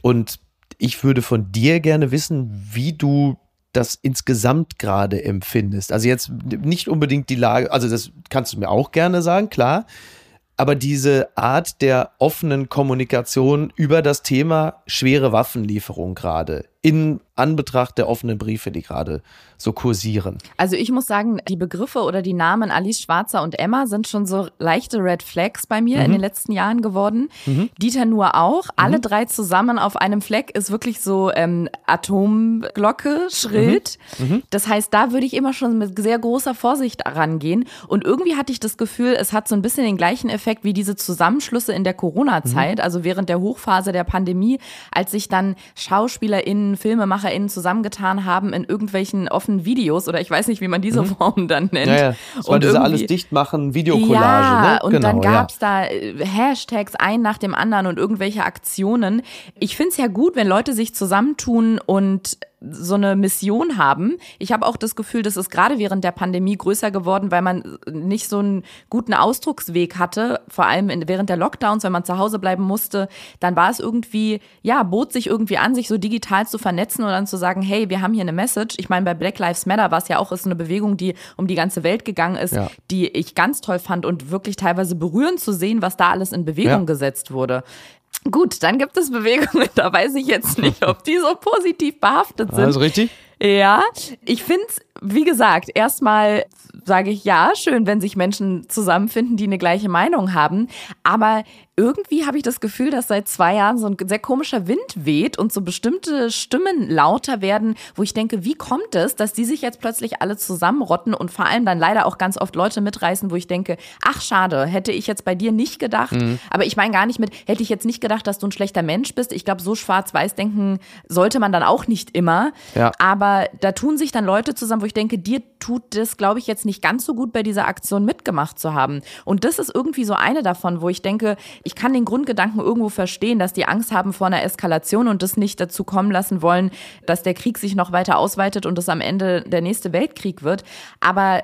Und ich würde von dir gerne wissen, wie du das insgesamt gerade empfindest. Also jetzt nicht unbedingt die Lage, also das kannst du mir auch gerne sagen, klar. Aber diese Art der offenen Kommunikation über das Thema schwere Waffenlieferung gerade in Anbetracht der offenen Briefe, die gerade so kursieren. Also ich muss sagen, die Begriffe oder die Namen Alice Schwarzer und Emma sind schon so leichte Red Flags bei mir mhm. in den letzten Jahren geworden. Mhm. Dieter nur auch. Alle mhm. drei zusammen auf einem Fleck ist wirklich so ähm, Atomglocke schrillt. Mhm. Mhm. Das heißt, da würde ich immer schon mit sehr großer Vorsicht rangehen. Und irgendwie hatte ich das Gefühl, es hat so ein bisschen den gleichen Effekt wie diese Zusammenschlüsse in der Corona-Zeit, also während der Hochphase der Pandemie, als sich dann SchauspielerInnen, FilmemacherInnen zusammengetan haben in irgendwelchen offenen Videos oder ich weiß nicht, wie man diese mhm. Form dann nennt. Ja, ja. Das und diese alles dicht machen, Videocollage. Ja, ne? und genau, dann gab's ja. da äh, Hashtags ein nach dem anderen und irgendwelche Aktionen. Ich find's ja gut, wenn Leute sich zusammentun und so eine Mission haben. Ich habe auch das Gefühl, das ist gerade während der Pandemie größer geworden, weil man nicht so einen guten Ausdrucksweg hatte, vor allem in, während der Lockdowns, wenn man zu Hause bleiben musste, dann war es irgendwie, ja, bot sich irgendwie an, sich so digital zu vernetzen und dann zu sagen, hey, wir haben hier eine Message. Ich meine, bei Black Lives Matter war es ja auch ist eine Bewegung, die um die ganze Welt gegangen ist, ja. die ich ganz toll fand und wirklich teilweise berührend zu sehen, was da alles in Bewegung ja. gesetzt wurde. Gut, dann gibt es Bewegungen, da weiß ich jetzt nicht, ob die so positiv behaftet sind. Alles richtig? Ja, ich finde es, wie gesagt, erstmal sage ich ja, schön, wenn sich Menschen zusammenfinden, die eine gleiche Meinung haben. Aber irgendwie habe ich das Gefühl, dass seit zwei Jahren so ein sehr komischer Wind weht und so bestimmte Stimmen lauter werden, wo ich denke, wie kommt es, dass die sich jetzt plötzlich alle zusammenrotten und vor allem dann leider auch ganz oft Leute mitreißen, wo ich denke, ach schade, hätte ich jetzt bei dir nicht gedacht. Mhm. Aber ich meine gar nicht mit, hätte ich jetzt nicht gedacht, dass du ein schlechter Mensch bist. Ich glaube, so schwarz-weiß denken sollte man dann auch nicht immer. Ja. Aber da tun sich dann Leute zusammen, wo ich denke, dir tut das, glaube ich, jetzt nicht ganz so gut bei dieser Aktion mitgemacht zu haben. Und das ist irgendwie so eine davon, wo ich denke, ich kann den Grundgedanken irgendwo verstehen, dass die Angst haben vor einer Eskalation und das nicht dazu kommen lassen wollen, dass der Krieg sich noch weiter ausweitet und es am Ende der nächste Weltkrieg wird. Aber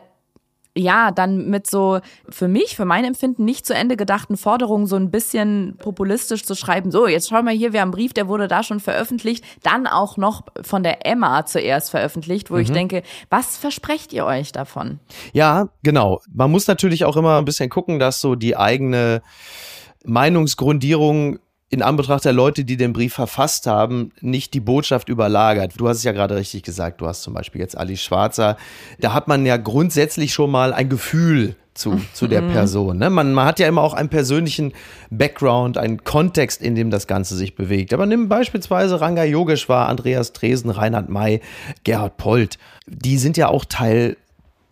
ja, dann mit so für mich, für mein Empfinden nicht zu Ende gedachten Forderungen so ein bisschen populistisch zu schreiben. So, jetzt schau mal hier, wir haben einen Brief, der wurde da schon veröffentlicht, dann auch noch von der Emma zuerst veröffentlicht, wo mhm. ich denke, was versprecht ihr euch davon? Ja, genau. Man muss natürlich auch immer ein bisschen gucken, dass so die eigene Meinungsgrundierung in Anbetracht der Leute, die den Brief verfasst haben, nicht die Botschaft überlagert. Du hast es ja gerade richtig gesagt. Du hast zum Beispiel jetzt Ali Schwarzer. Da hat man ja grundsätzlich schon mal ein Gefühl zu, zu der mhm. Person. Ne? Man, man hat ja immer auch einen persönlichen Background, einen Kontext, in dem das Ganze sich bewegt. Aber nimm beispielsweise Ranga Yogeshwar, Andreas Dresen, Reinhard May, Gerhard Polt. Die sind ja auch Teil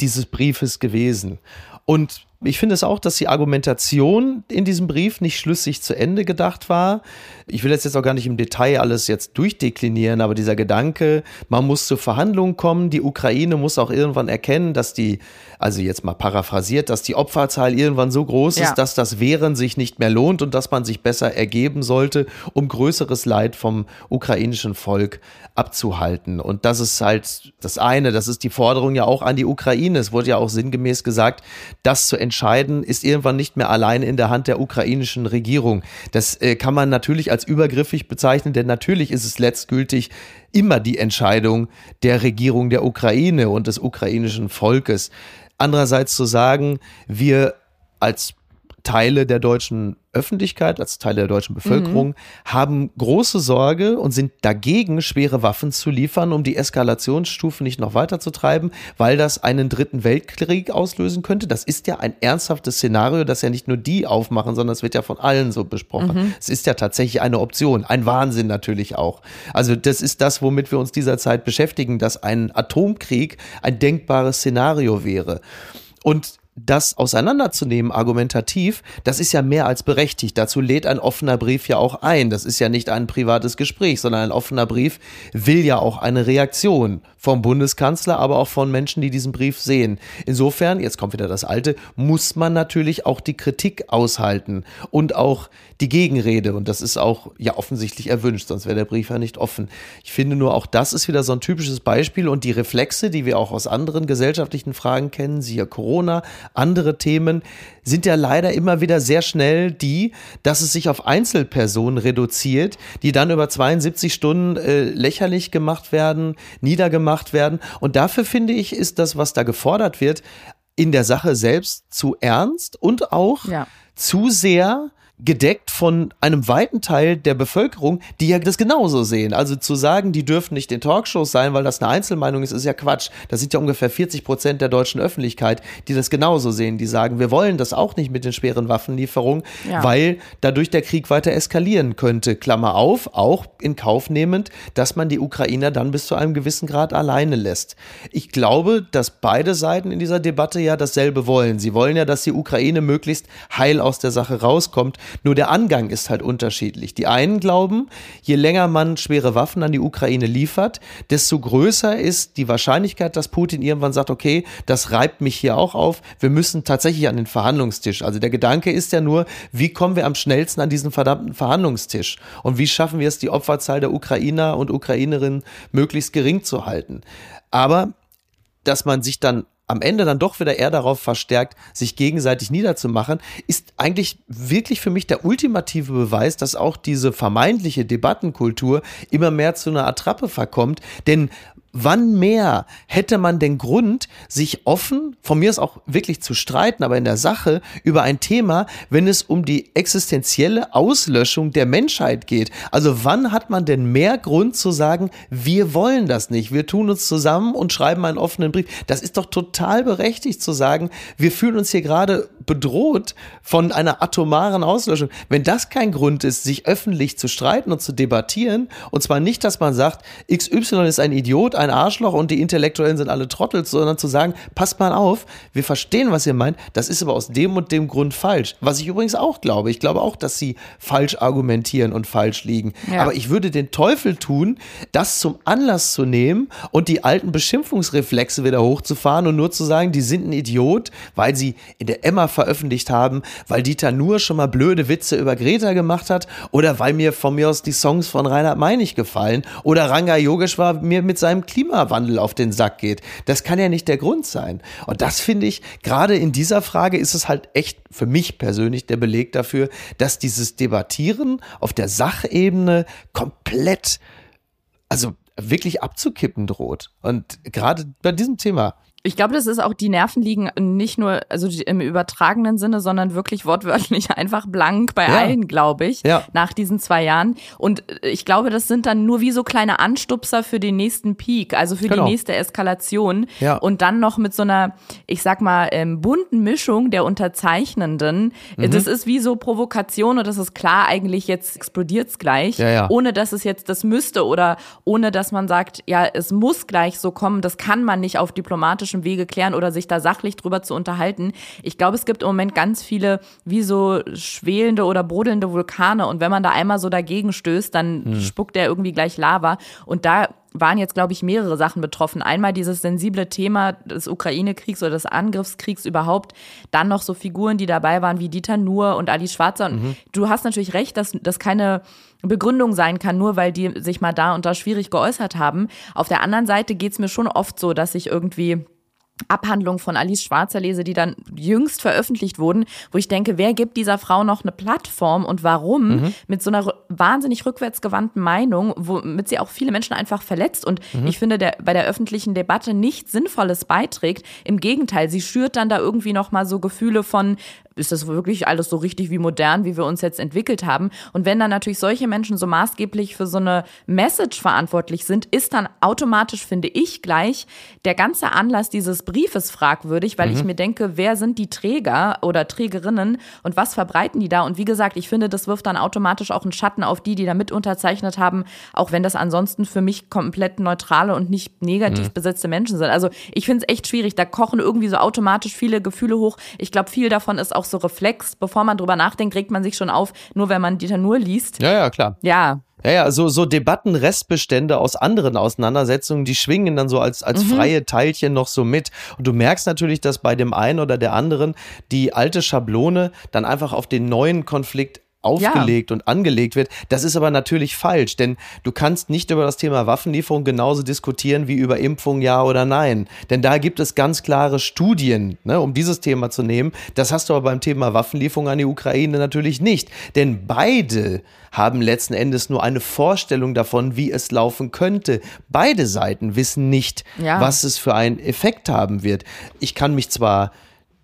dieses Briefes gewesen. Und ich finde es auch, dass die Argumentation in diesem Brief nicht schlüssig zu Ende gedacht war. Ich will jetzt, auch gar nicht im Detail alles jetzt durchdeklinieren, aber dieser Gedanke, man muss zu Verhandlungen kommen, die Ukraine muss auch irgendwann erkennen, dass die, also jetzt mal paraphrasiert, dass die Opferzahl irgendwann so groß ja. ist, dass das Wehren sich nicht mehr lohnt und dass man sich besser ergeben sollte, um größeres Leid vom ukrainischen Volk abzuhalten. Und das ist halt das eine, das ist die Forderung ja auch an die Ukraine. Es wurde ja auch sinngemäß gesagt, das zu entscheiden, ist irgendwann nicht mehr allein in der Hand der ukrainischen Regierung. Das äh, kann man natürlich als übergriffig bezeichnen, denn natürlich ist es letztgültig immer die Entscheidung der Regierung der Ukraine und des ukrainischen Volkes. Andererseits zu sagen, wir als Teile der deutschen Öffentlichkeit, als Teile der deutschen Bevölkerung, mhm. haben große Sorge und sind dagegen, schwere Waffen zu liefern, um die Eskalationsstufe nicht noch weiter zu treiben, weil das einen dritten Weltkrieg auslösen könnte. Das ist ja ein ernsthaftes Szenario, das ja nicht nur die aufmachen, sondern es wird ja von allen so besprochen. Mhm. Es ist ja tatsächlich eine Option, ein Wahnsinn natürlich auch. Also das ist das, womit wir uns dieser Zeit beschäftigen, dass ein Atomkrieg ein denkbares Szenario wäre. Und das auseinanderzunehmen, argumentativ, das ist ja mehr als berechtigt. Dazu lädt ein offener Brief ja auch ein. Das ist ja nicht ein privates Gespräch, sondern ein offener Brief will ja auch eine Reaktion vom Bundeskanzler, aber auch von Menschen, die diesen Brief sehen. Insofern, jetzt kommt wieder das Alte, muss man natürlich auch die Kritik aushalten und auch die Gegenrede. Und das ist auch ja offensichtlich erwünscht, sonst wäre der Brief ja nicht offen. Ich finde nur, auch das ist wieder so ein typisches Beispiel und die Reflexe, die wir auch aus anderen gesellschaftlichen Fragen kennen, siehe Corona, andere Themen, sind ja leider immer wieder sehr schnell die, dass es sich auf Einzelpersonen reduziert, die dann über 72 Stunden äh, lächerlich gemacht werden, niedergemacht werden. Und dafür finde ich, ist das, was da gefordert wird, in der Sache selbst zu ernst und auch ja. zu sehr gedeckt von einem weiten Teil der Bevölkerung, die ja das genauso sehen. Also zu sagen, die dürfen nicht in Talkshows sein, weil das eine Einzelmeinung ist, ist ja Quatsch. Das sind ja ungefähr 40 Prozent der deutschen Öffentlichkeit, die das genauso sehen. Die sagen, wir wollen das auch nicht mit den schweren Waffenlieferungen, ja. weil dadurch der Krieg weiter eskalieren könnte. Klammer auf, auch in Kauf nehmend, dass man die Ukrainer dann bis zu einem gewissen Grad alleine lässt. Ich glaube, dass beide Seiten in dieser Debatte ja dasselbe wollen. Sie wollen ja, dass die Ukraine möglichst heil aus der Sache rauskommt. Nur der Angang ist halt unterschiedlich. Die einen glauben, je länger man schwere Waffen an die Ukraine liefert, desto größer ist die Wahrscheinlichkeit, dass Putin irgendwann sagt, okay, das reibt mich hier auch auf. Wir müssen tatsächlich an den Verhandlungstisch. Also der Gedanke ist ja nur, wie kommen wir am schnellsten an diesen verdammten Verhandlungstisch? Und wie schaffen wir es, die Opferzahl der Ukrainer und Ukrainerinnen möglichst gering zu halten? Aber dass man sich dann am Ende dann doch wieder eher darauf verstärkt, sich gegenseitig niederzumachen, ist eigentlich wirklich für mich der ultimative Beweis, dass auch diese vermeintliche Debattenkultur immer mehr zu einer Attrappe verkommt. Denn wann mehr hätte man den Grund, sich offen, von mir ist auch wirklich zu streiten, aber in der Sache über ein Thema, wenn es um die existenzielle Auslöschung der Menschheit geht? Also wann hat man denn mehr Grund zu sagen, wir wollen das nicht, wir tun uns zusammen und schreiben einen offenen Brief? Das ist doch total berechtigt zu sagen, wir fühlen uns hier gerade bedroht von einer atomaren Auslöschung. Wenn das kein Grund ist, sich öffentlich zu streiten und zu debattieren, und zwar nicht, dass man sagt, XY ist ein Idiot, Arschloch und die Intellektuellen sind alle Trottels, sondern zu sagen, passt mal auf, wir verstehen, was ihr meint, das ist aber aus dem und dem Grund falsch. Was ich übrigens auch glaube. Ich glaube auch, dass sie falsch argumentieren und falsch liegen. Ja. Aber ich würde den Teufel tun, das zum Anlass zu nehmen und die alten Beschimpfungsreflexe wieder hochzufahren und nur zu sagen, die sind ein Idiot, weil sie in der Emma veröffentlicht haben, weil Dieter nur schon mal blöde Witze über Greta gemacht hat oder weil mir von mir aus die Songs von Reinhard Meinig gefallen oder Ranga Yogeshwar mir mit seinem Klimawandel auf den Sack geht. Das kann ja nicht der Grund sein. Und das finde ich, gerade in dieser Frage ist es halt echt für mich persönlich der Beleg dafür, dass dieses Debattieren auf der Sachebene komplett, also wirklich abzukippen droht. Und gerade bei diesem Thema. Ich glaube, das ist auch die Nerven liegen nicht nur also im übertragenen Sinne, sondern wirklich wortwörtlich einfach blank bei ja. allen, glaube ich, ja. nach diesen zwei Jahren. Und ich glaube, das sind dann nur wie so kleine Anstupser für den nächsten Peak, also für genau. die nächste Eskalation. Ja. Und dann noch mit so einer, ich sag mal, ähm, bunten Mischung der Unterzeichnenden. Mhm. Das ist wie so Provokation und das ist klar, eigentlich jetzt explodiert's gleich, ja, ja. ohne dass es jetzt das müsste oder ohne dass man sagt, ja, es muss gleich so kommen. Das kann man nicht auf diplomatischen diplomatischem Wege klären oder sich da sachlich drüber zu unterhalten. Ich glaube, es gibt im Moment ganz viele wie so schwelende oder brodelnde Vulkane und wenn man da einmal so dagegen stößt, dann hm. spuckt der irgendwie gleich Lava und da waren jetzt, glaube ich, mehrere Sachen betroffen. Einmal dieses sensible Thema des Ukraine-Kriegs oder des Angriffskriegs überhaupt. Dann noch so Figuren, die dabei waren wie Dieter Nuhr und Ali Schwarzer. Und mhm. du hast natürlich recht, dass das keine Begründung sein kann, nur weil die sich mal da und da schwierig geäußert haben. Auf der anderen Seite geht es mir schon oft so, dass ich irgendwie Abhandlungen von Alice Schwarzer lese, die dann jüngst veröffentlicht wurden, wo ich denke, wer gibt dieser Frau noch eine Plattform und warum mhm. mit so einer wahnsinnig rückwärtsgewandten Meinung, womit sie auch viele Menschen einfach verletzt und mhm. ich finde, der, bei der öffentlichen Debatte nichts Sinnvolles beiträgt. Im Gegenteil, sie schürt dann da irgendwie noch mal so Gefühle von, ist das wirklich alles so richtig wie modern, wie wir uns jetzt entwickelt haben? Und wenn dann natürlich solche Menschen so maßgeblich für so eine Message verantwortlich sind, ist dann automatisch, finde ich, gleich der ganze Anlass dieses Briefes fragwürdig, weil mhm. ich mir denke, wer sind die Träger oder Trägerinnen und was verbreiten die da? Und wie gesagt, ich finde, das wirft dann automatisch auch einen Schatten auf die, die da mit unterzeichnet haben, auch wenn das ansonsten für mich komplett neutrale und nicht negativ mhm. besetzte Menschen sind. Also ich finde es echt schwierig. Da kochen irgendwie so automatisch viele Gefühle hoch. Ich glaube, viel davon ist auch so Reflex, bevor man drüber nachdenkt, regt man sich schon auf, nur wenn man Dieter nur liest. Ja, ja, klar. Ja. Ja, ja, so, so Debattenrestbestände aus anderen Auseinandersetzungen, die schwingen dann so als, als mhm. freie Teilchen noch so mit. Und du merkst natürlich, dass bei dem einen oder der anderen die alte Schablone dann einfach auf den neuen Konflikt aufgelegt ja. und angelegt wird. Das ist aber natürlich falsch, denn du kannst nicht über das Thema Waffenlieferung genauso diskutieren wie über Impfung ja oder nein. Denn da gibt es ganz klare Studien, ne, um dieses Thema zu nehmen. Das hast du aber beim Thema Waffenlieferung an die Ukraine natürlich nicht. Denn beide haben letzten Endes nur eine Vorstellung davon, wie es laufen könnte. Beide Seiten wissen nicht, ja. was es für einen Effekt haben wird. Ich kann mich zwar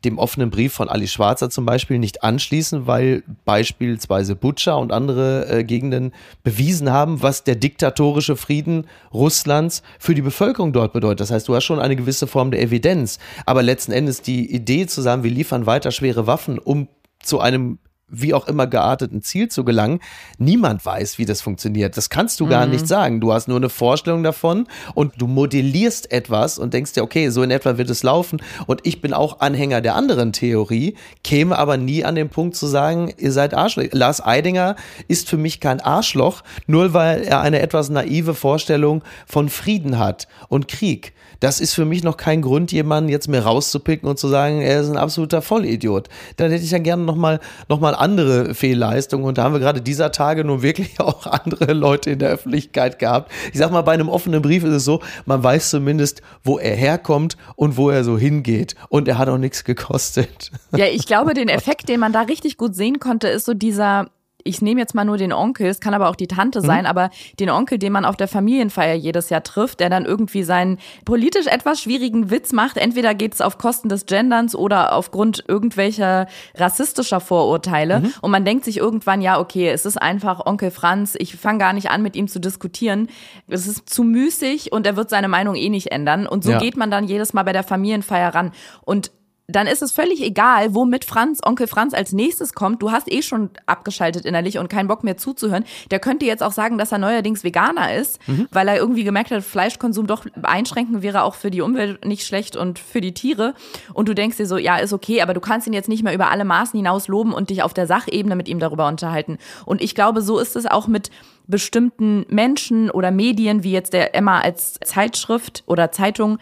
dem offenen Brief von Ali Schwarzer zum Beispiel nicht anschließen, weil beispielsweise Butcher und andere äh, Gegenden bewiesen haben, was der diktatorische Frieden Russlands für die Bevölkerung dort bedeutet. Das heißt, du hast schon eine gewisse Form der Evidenz. Aber letzten Endes die Idee zu sagen, wir liefern weiter schwere Waffen, um zu einem wie auch immer gearteten Ziel zu gelangen. Niemand weiß, wie das funktioniert. Das kannst du gar mhm. nicht sagen. Du hast nur eine Vorstellung davon und du modellierst etwas und denkst dir, okay, so in etwa wird es laufen. Und ich bin auch Anhänger der anderen Theorie, käme aber nie an den Punkt zu sagen, ihr seid Arschloch. Lars Eidinger ist für mich kein Arschloch, nur weil er eine etwas naive Vorstellung von Frieden hat und Krieg das ist für mich noch kein Grund, jemanden jetzt mir rauszupicken und zu sagen, er ist ein absoluter Vollidiot. Dann hätte ich ja gerne nochmal noch mal andere Fehlleistungen und da haben wir gerade dieser Tage nun wirklich auch andere Leute in der Öffentlichkeit gehabt. Ich sag mal, bei einem offenen Brief ist es so, man weiß zumindest, wo er herkommt und wo er so hingeht und er hat auch nichts gekostet. Ja, ich glaube, den Effekt, den man da richtig gut sehen konnte, ist so dieser ich nehme jetzt mal nur den Onkel, es kann aber auch die Tante mhm. sein, aber den Onkel, den man auf der Familienfeier jedes Jahr trifft, der dann irgendwie seinen politisch etwas schwierigen Witz macht. Entweder geht es auf Kosten des Genderns oder aufgrund irgendwelcher rassistischer Vorurteile. Mhm. Und man denkt sich irgendwann, ja, okay, es ist einfach Onkel Franz, ich fange gar nicht an, mit ihm zu diskutieren. Es ist zu müßig und er wird seine Meinung eh nicht ändern. Und so ja. geht man dann jedes Mal bei der Familienfeier ran. Und dann ist es völlig egal, womit Franz, Onkel Franz als nächstes kommt. Du hast eh schon abgeschaltet innerlich und keinen Bock mehr zuzuhören. Der könnte jetzt auch sagen, dass er neuerdings Veganer ist, mhm. weil er irgendwie gemerkt hat, Fleischkonsum doch einschränken wäre auch für die Umwelt nicht schlecht und für die Tiere. Und du denkst dir so, ja, ist okay, aber du kannst ihn jetzt nicht mehr über alle Maßen hinaus loben und dich auf der Sachebene mit ihm darüber unterhalten. Und ich glaube, so ist es auch mit bestimmten Menschen oder Medien, wie jetzt der Emma als Zeitschrift oder Zeitung,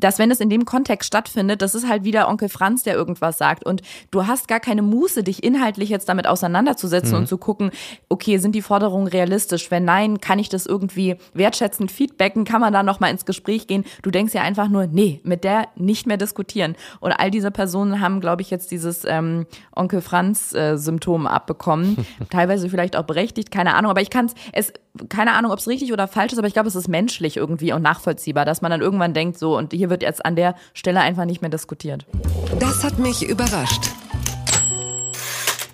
dass wenn es in dem Kontext stattfindet, das ist halt wieder Onkel Franz, der irgendwas sagt. Und du hast gar keine Muße, dich inhaltlich jetzt damit auseinanderzusetzen mhm. und zu gucken, okay, sind die Forderungen realistisch? Wenn nein, kann ich das irgendwie wertschätzend feedbacken? Kann man da nochmal ins Gespräch gehen? Du denkst ja einfach nur, nee, mit der nicht mehr diskutieren. Und all diese Personen haben, glaube ich, jetzt dieses ähm, Onkel Franz-Symptom äh, abbekommen. Teilweise vielleicht auch berechtigt, keine Ahnung. Aber ich kann es, keine Ahnung, ob es richtig oder falsch ist, aber ich glaube, es ist menschlich irgendwie und nachvollziehbar, dass man dann irgendwann denkt, so, und hier wird jetzt an der Stelle einfach nicht mehr diskutiert. Das hat mich überrascht.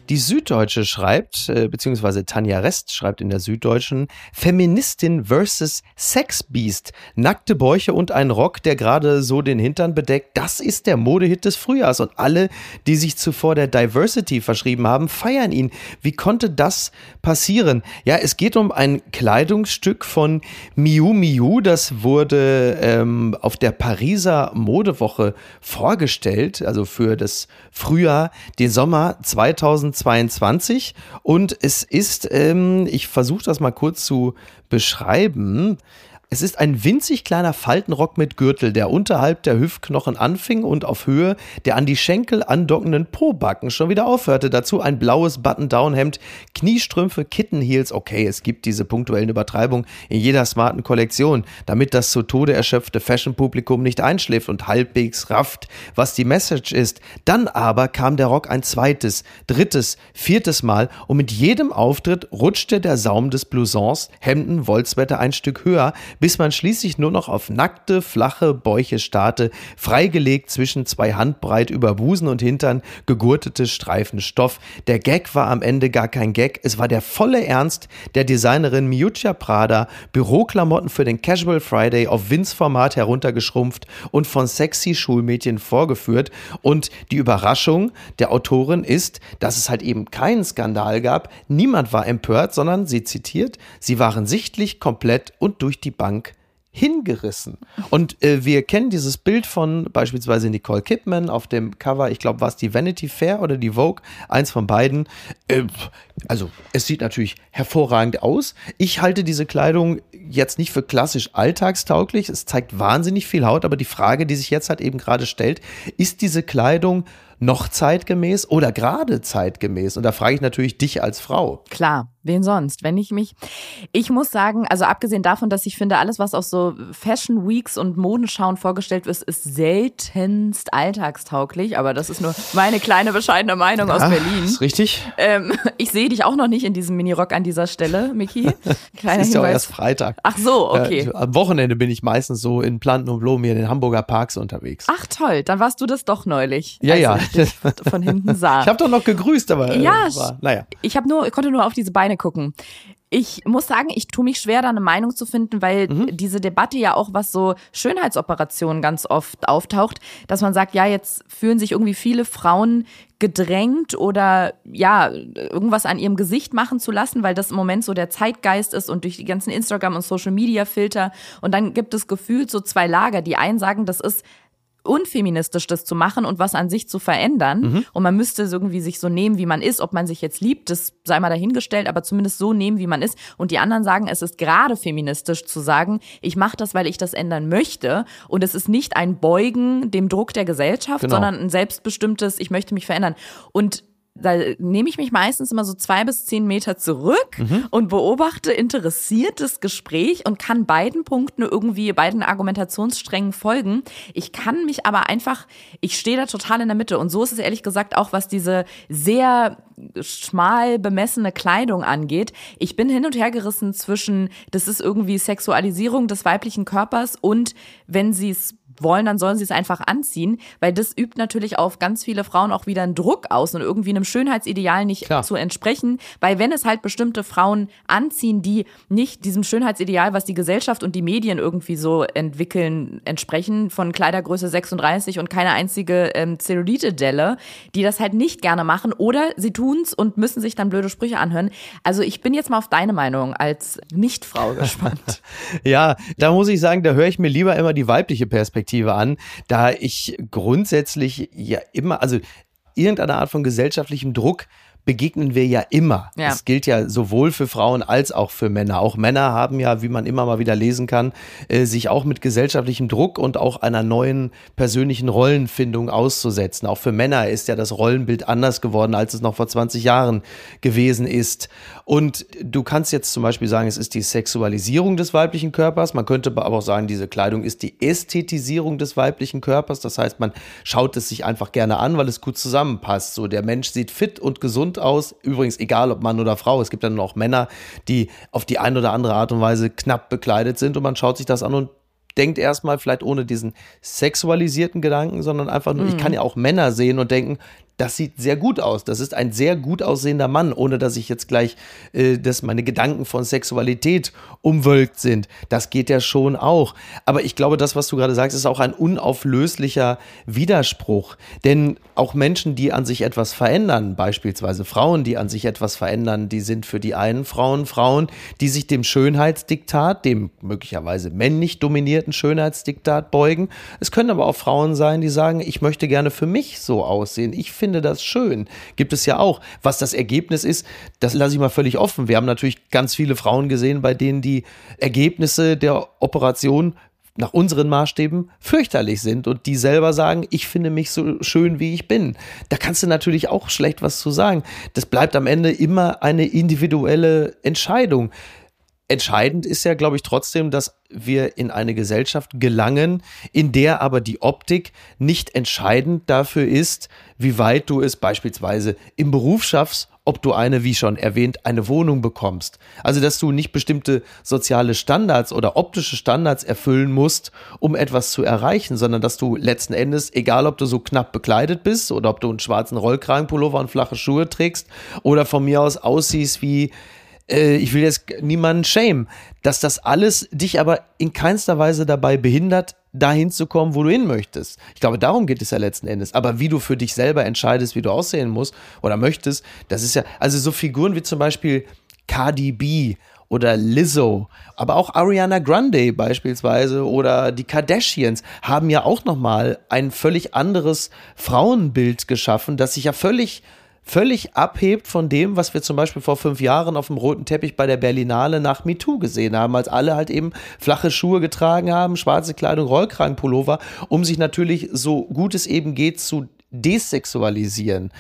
Die Süddeutsche schreibt, äh, beziehungsweise Tanja Rest schreibt in der Süddeutschen, Feministin versus Sexbeast. Nackte Bäuche und ein Rock, der gerade so den Hintern bedeckt. Das ist der Modehit des Frühjahrs. Und alle, die sich zuvor der Diversity verschrieben haben, feiern ihn. Wie konnte das passieren? Ja, es geht um ein Kleidungsstück von Miu Miu. Das wurde ähm, auf der Pariser Modewoche vorgestellt, also für das Frühjahr, den Sommer 2020. 2022 und es ist, ähm, ich versuche das mal kurz zu beschreiben, es ist ein winzig kleiner Faltenrock mit Gürtel, der unterhalb der Hüftknochen anfing und auf Höhe der an die Schenkel andockenden Pobacken schon wieder aufhörte. Dazu ein blaues Button-Down-Hemd, Kniestrümpfe, Kittenheels. Okay, es gibt diese punktuellen Übertreibungen in jeder smarten Kollektion, damit das zu Tode erschöpfte Fashion-Publikum nicht einschläft und halbwegs rafft, was die Message ist. Dann aber kam der Rock ein zweites, drittes, viertes Mal und mit jedem Auftritt rutschte der Saum des Blousons, Hemden, Wolzwetter ein Stück höher, bis man schließlich nur noch auf nackte, flache Bäuche starrte, freigelegt zwischen zwei Handbreit über Busen und Hintern gegurtete Streifen Stoff. Der Gag war am Ende gar kein Gag, es war der volle Ernst der Designerin Miuccia Prada, Büroklamotten für den Casual Friday auf Vince-Format heruntergeschrumpft und von sexy Schulmädchen vorgeführt. Und die Überraschung der Autorin ist, dass es halt eben keinen Skandal gab. Niemand war empört, sondern sie zitiert, sie waren sichtlich komplett und durch die Bank Bank hingerissen. Und äh, wir kennen dieses Bild von beispielsweise Nicole Kidman auf dem Cover, ich glaube, war es die Vanity Fair oder die Vogue, eins von beiden. Äh, also es sieht natürlich hervorragend aus. Ich halte diese Kleidung jetzt nicht für klassisch alltagstauglich. Es zeigt wahnsinnig viel Haut, aber die Frage, die sich jetzt halt eben gerade stellt, ist diese Kleidung noch zeitgemäß oder gerade zeitgemäß? Und da frage ich natürlich dich als Frau. Klar, wen sonst? Wenn ich mich, ich muss sagen, also abgesehen davon, dass ich finde, alles, was auf so Fashion Weeks und Modenschauen vorgestellt wird, ist seltenst alltagstauglich. Aber das ist nur meine kleine bescheidene Meinung aus Ja, Berlin. Ist richtig. Ähm, ich sehe dich auch noch nicht in diesem Minirock an dieser Stelle, Miki. Kleiner ist ja auch erst Freitag. Ach so, okay. Äh, am Wochenende bin ich meistens so in Planten und Blumen hier in den Hamburger Parks unterwegs. Ach toll, dann warst du das doch neulich. Ja, ja. Ich dich von hinten sah. Ich habe doch noch gegrüßt, aber äh, Ja, war, naja. Ich habe nur, ich konnte nur auf diese Beine gucken. Ich muss sagen, ich tue mich schwer, da eine Meinung zu finden, weil Mhm. diese Debatte ja auch, was so Schönheitsoperationen ganz oft auftaucht, dass man sagt, ja, jetzt fühlen sich irgendwie viele Frauen gedrängt oder ja, irgendwas an ihrem Gesicht machen zu lassen, weil das im Moment so der Zeitgeist ist und durch die ganzen Instagram- und Social-Media-Filter. Und dann gibt es gefühlt so zwei Lager. Die einen sagen, das ist unfeministisch, das zu machen und was an sich zu verändern. Und man müsste irgendwie sich so nehmen, wie man ist. Ob man sich jetzt liebt, das sei mal dahingestellt, aber zumindest so nehmen, wie man ist. Und die anderen sagen, es ist gerade feministisch zu sagen, ich mache das, weil ich das ändern möchte. Und es ist nicht ein Beugen dem Druck der Gesellschaft, Genau. sondern ein selbstbestimmtes, ich möchte mich verändern. Und da nehme ich mich meistens immer so zwei bis zehn Meter zurück und beobachte interessiert das Gespräch und kann beiden Punkten irgendwie, beiden Argumentationssträngen folgen. Ich kann mich aber einfach, ich stehe da total in der Mitte und so ist es ehrlich gesagt auch, was diese sehr schmal bemessene Kleidung angeht. Ich bin hin und her gerissen zwischen, das ist irgendwie Sexualisierung des weiblichen Körpers und wenn sie es wollen, dann sollen sie es einfach anziehen, weil das übt natürlich auf ganz viele Frauen auch wieder einen Druck aus und irgendwie einem Schönheitsideal nicht Klar. zu entsprechen, weil wenn es halt bestimmte Frauen anziehen, die nicht diesem Schönheitsideal, was die Gesellschaft und die Medien irgendwie so entwickeln, entsprechen, von Kleidergröße 36 und keine einzige ähm, Zellulite-Delle, die das halt nicht gerne machen oder sie tun's und müssen sich dann blöde Sprüche anhören. Also ich bin jetzt mal auf deine Meinung als Nichtfrau gespannt. Ja, da muss ich sagen, da höre ich mir lieber immer die weibliche Perspektive an, da ich grundsätzlich ja immer, also irgendeine Art von gesellschaftlichem Druck begegnen wir ja immer. Ja. Das gilt ja sowohl für Frauen als auch für Männer. Auch Männer haben ja, wie man immer mal wieder lesen kann, äh, sich auch mit gesellschaftlichem Druck und auch einer neuen persönlichen Rollenfindung auszusetzen. Auch für Männer ist ja das Rollenbild anders geworden, als es noch vor 20 Jahren gewesen ist. Und du kannst jetzt zum Beispiel sagen, es ist die Sexualisierung des weiblichen Körpers. Man könnte aber auch sagen, diese Kleidung ist die Ästhetisierung des weiblichen Körpers. Das heißt, man schaut es sich einfach gerne an, weil es gut zusammenpasst. So, der Mensch sieht fit und gesund aus. Übrigens, egal ob Mann oder Frau. Es gibt dann auch Männer, die auf die eine oder andere Art und Weise knapp bekleidet sind und man schaut sich das an und denkt erstmal vielleicht ohne diesen sexualisierten Gedanken, sondern einfach nur, ich kann ja auch Männer sehen und denken, das sieht sehr gut aus. Das ist ein sehr gut aussehender Mann, ohne dass ich jetzt gleich, äh, dass meine Gedanken von Sexualität umwölkt sind. Das geht ja schon auch. Aber ich glaube, das, was du gerade sagst, ist auch ein unauflöslicher Widerspruch. Denn auch Menschen, die an sich etwas verändern, beispielsweise Frauen, die an sich etwas verändern, die sind für die einen Frauen Frauen, die sich dem Schönheitsdiktat, dem möglicherweise männlich dominierten Schönheitsdiktat beugen. Es können aber auch Frauen sein, die sagen, ich möchte gerne für mich so aussehen. Ich finde das schön. Gibt es ja auch. Was das Ergebnis ist, das lasse ich mal völlig offen. Wir haben natürlich ganz viele Frauen gesehen, bei denen die Ergebnisse der Operation nach unseren Maßstäben fürchterlich sind und die selber sagen, ich finde mich so schön, wie ich bin. Da kannst du natürlich auch schlecht was zu sagen. Das bleibt am Ende immer eine individuelle Entscheidung. Entscheidend ist ja, glaube ich, trotzdem, dass wir in eine Gesellschaft gelangen, in der aber die Optik nicht entscheidend dafür ist, wie weit du es beispielsweise im Beruf schaffst, ob du eine, wie schon erwähnt, eine Wohnung bekommst. Also, dass du nicht bestimmte soziale Standards oder optische Standards erfüllen musst, um etwas zu erreichen, sondern dass du letzten Endes, egal ob du so knapp bekleidet bist oder ob du einen schwarzen Rollkragenpullover und flache Schuhe trägst oder von mir aus aussiehst wie äh, ich will jetzt niemanden shame, dass das alles dich aber in keinster Weise dabei behindert, dahin zu kommen, wo du hin möchtest. Ich glaube, darum geht es ja letzten Endes. Aber wie du für dich selber entscheidest, wie du aussehen musst oder möchtest, das ist ja, also so Figuren wie zum Beispiel Cardi B oder Lizzo, aber auch Ariana Grande beispielsweise oder die Kardashians haben ja auch nochmal ein völlig anderes Frauenbild geschaffen, das sich ja völlig völlig abhebt von dem, was wir zum Beispiel vor fünf Jahren auf dem roten Teppich bei der Berlinale nach MeToo gesehen haben, als alle halt eben flache Schuhe getragen haben, schwarze Kleidung, Rollkragenpullover, um sich natürlich so gut es eben geht zu desexualisieren.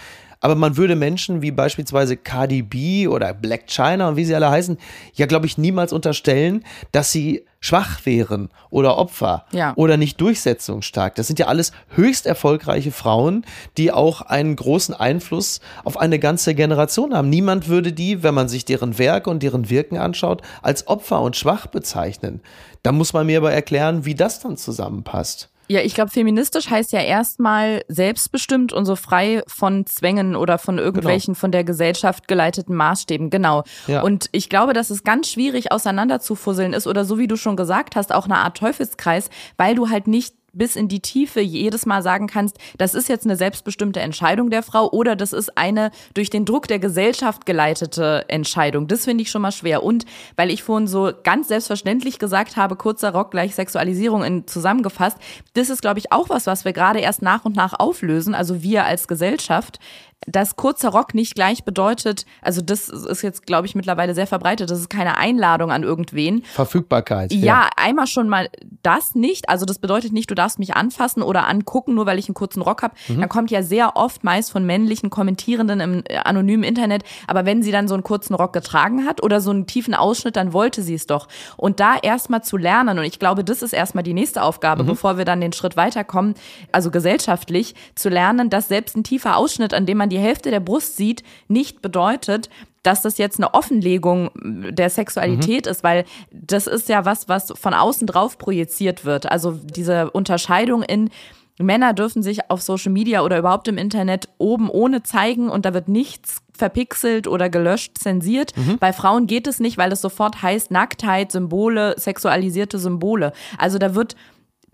Aber man würde Menschen wie beispielsweise Cardi B oder Black China und wie sie alle heißen, ja, glaube ich, niemals unterstellen, dass sie schwach wären oder Opfer Ja. oder nicht durchsetzungsstark. Das sind ja alles höchst erfolgreiche Frauen, die auch einen großen Einfluss auf eine ganze Generation haben. Niemand würde die, wenn man sich deren Werke und deren Wirken anschaut, als Opfer und schwach bezeichnen. Da muss man mir aber erklären, wie das dann zusammenpasst. Ja, ich glaube, feministisch heißt ja erstmal selbstbestimmt und so frei von Zwängen oder von irgendwelchen von der Gesellschaft geleiteten Maßstäben. Genau. Ja. Und ich glaube, dass es ganz schwierig auseinanderzufusseln ist oder so wie du schon gesagt hast, auch eine Art Teufelskreis, weil du halt nicht bis in die Tiefe jedes Mal sagen kannst, das ist jetzt eine selbstbestimmte Entscheidung der Frau oder das ist eine durch den Druck der Gesellschaft geleitete Entscheidung. Das finde ich schon mal schwer. Und weil ich vorhin so ganz selbstverständlich gesagt habe, kurzer Rock gleich Sexualisierung in, zusammengefasst, das ist, glaube ich, auch was, was wir gerade erst nach und nach auflösen, also wir als Gesellschaft dass kurzer Rock nicht gleich bedeutet, also das ist jetzt, glaube ich, mittlerweile sehr verbreitet, das ist keine Einladung an irgendwen, Verfügbarkeit. ja, einmal schon mal das nicht. Also das bedeutet nicht, du darfst mich anfassen oder angucken, nur weil ich einen kurzen Rock habe. Dann kommt ja sehr oft meist von männlichen Kommentierenden im äh, anonymen Internet. Aber wenn sie dann so einen kurzen Rock getragen hat oder so einen tiefen Ausschnitt, dann wollte sie es doch. Und da erstmal zu lernen, und ich glaube, das ist erstmal die nächste Aufgabe, bevor wir dann den Schritt weiterkommen, also gesellschaftlich, zu lernen, dass selbst ein tiefer Ausschnitt, an dem man die Hälfte der Brust sieht, nicht bedeutet, dass das jetzt eine Offenlegung der Sexualität ist, weil das ist ja was, was von außen drauf projiziert wird. Also diese Unterscheidung in Männer dürfen sich auf Social Media oder überhaupt im Internet oben ohne zeigen und da wird nichts verpixelt oder gelöscht, zensiert. Bei Frauen geht es nicht, weil es sofort heißt Nacktheit, Symbole, sexualisierte Symbole. Also da wird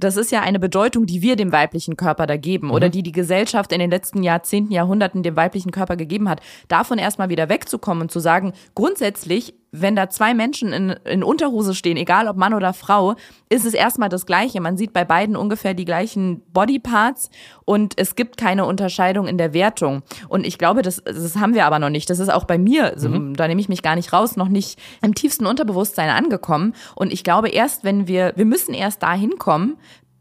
das ist ja eine Bedeutung, die wir dem weiblichen Körper da geben oder die die Gesellschaft in den letzten Jahrzehnten, Jahrhunderten dem weiblichen Körper gegeben hat. Davon erstmal wieder wegzukommen und zu sagen, grundsätzlich, wenn da zwei Menschen in, in Unterhose stehen, egal ob Mann oder Frau, ist es erstmal das Gleiche. Man sieht bei beiden ungefähr die gleichen Bodyparts und es gibt keine Unterscheidung in der Wertung. Und ich glaube, das, das haben wir aber noch nicht. Das ist auch bei mir, so, da nehme ich mich gar nicht raus, noch nicht im tiefsten Unterbewusstsein angekommen. Und ich glaube, erst wenn wir, wir müssen erst dahin kommen,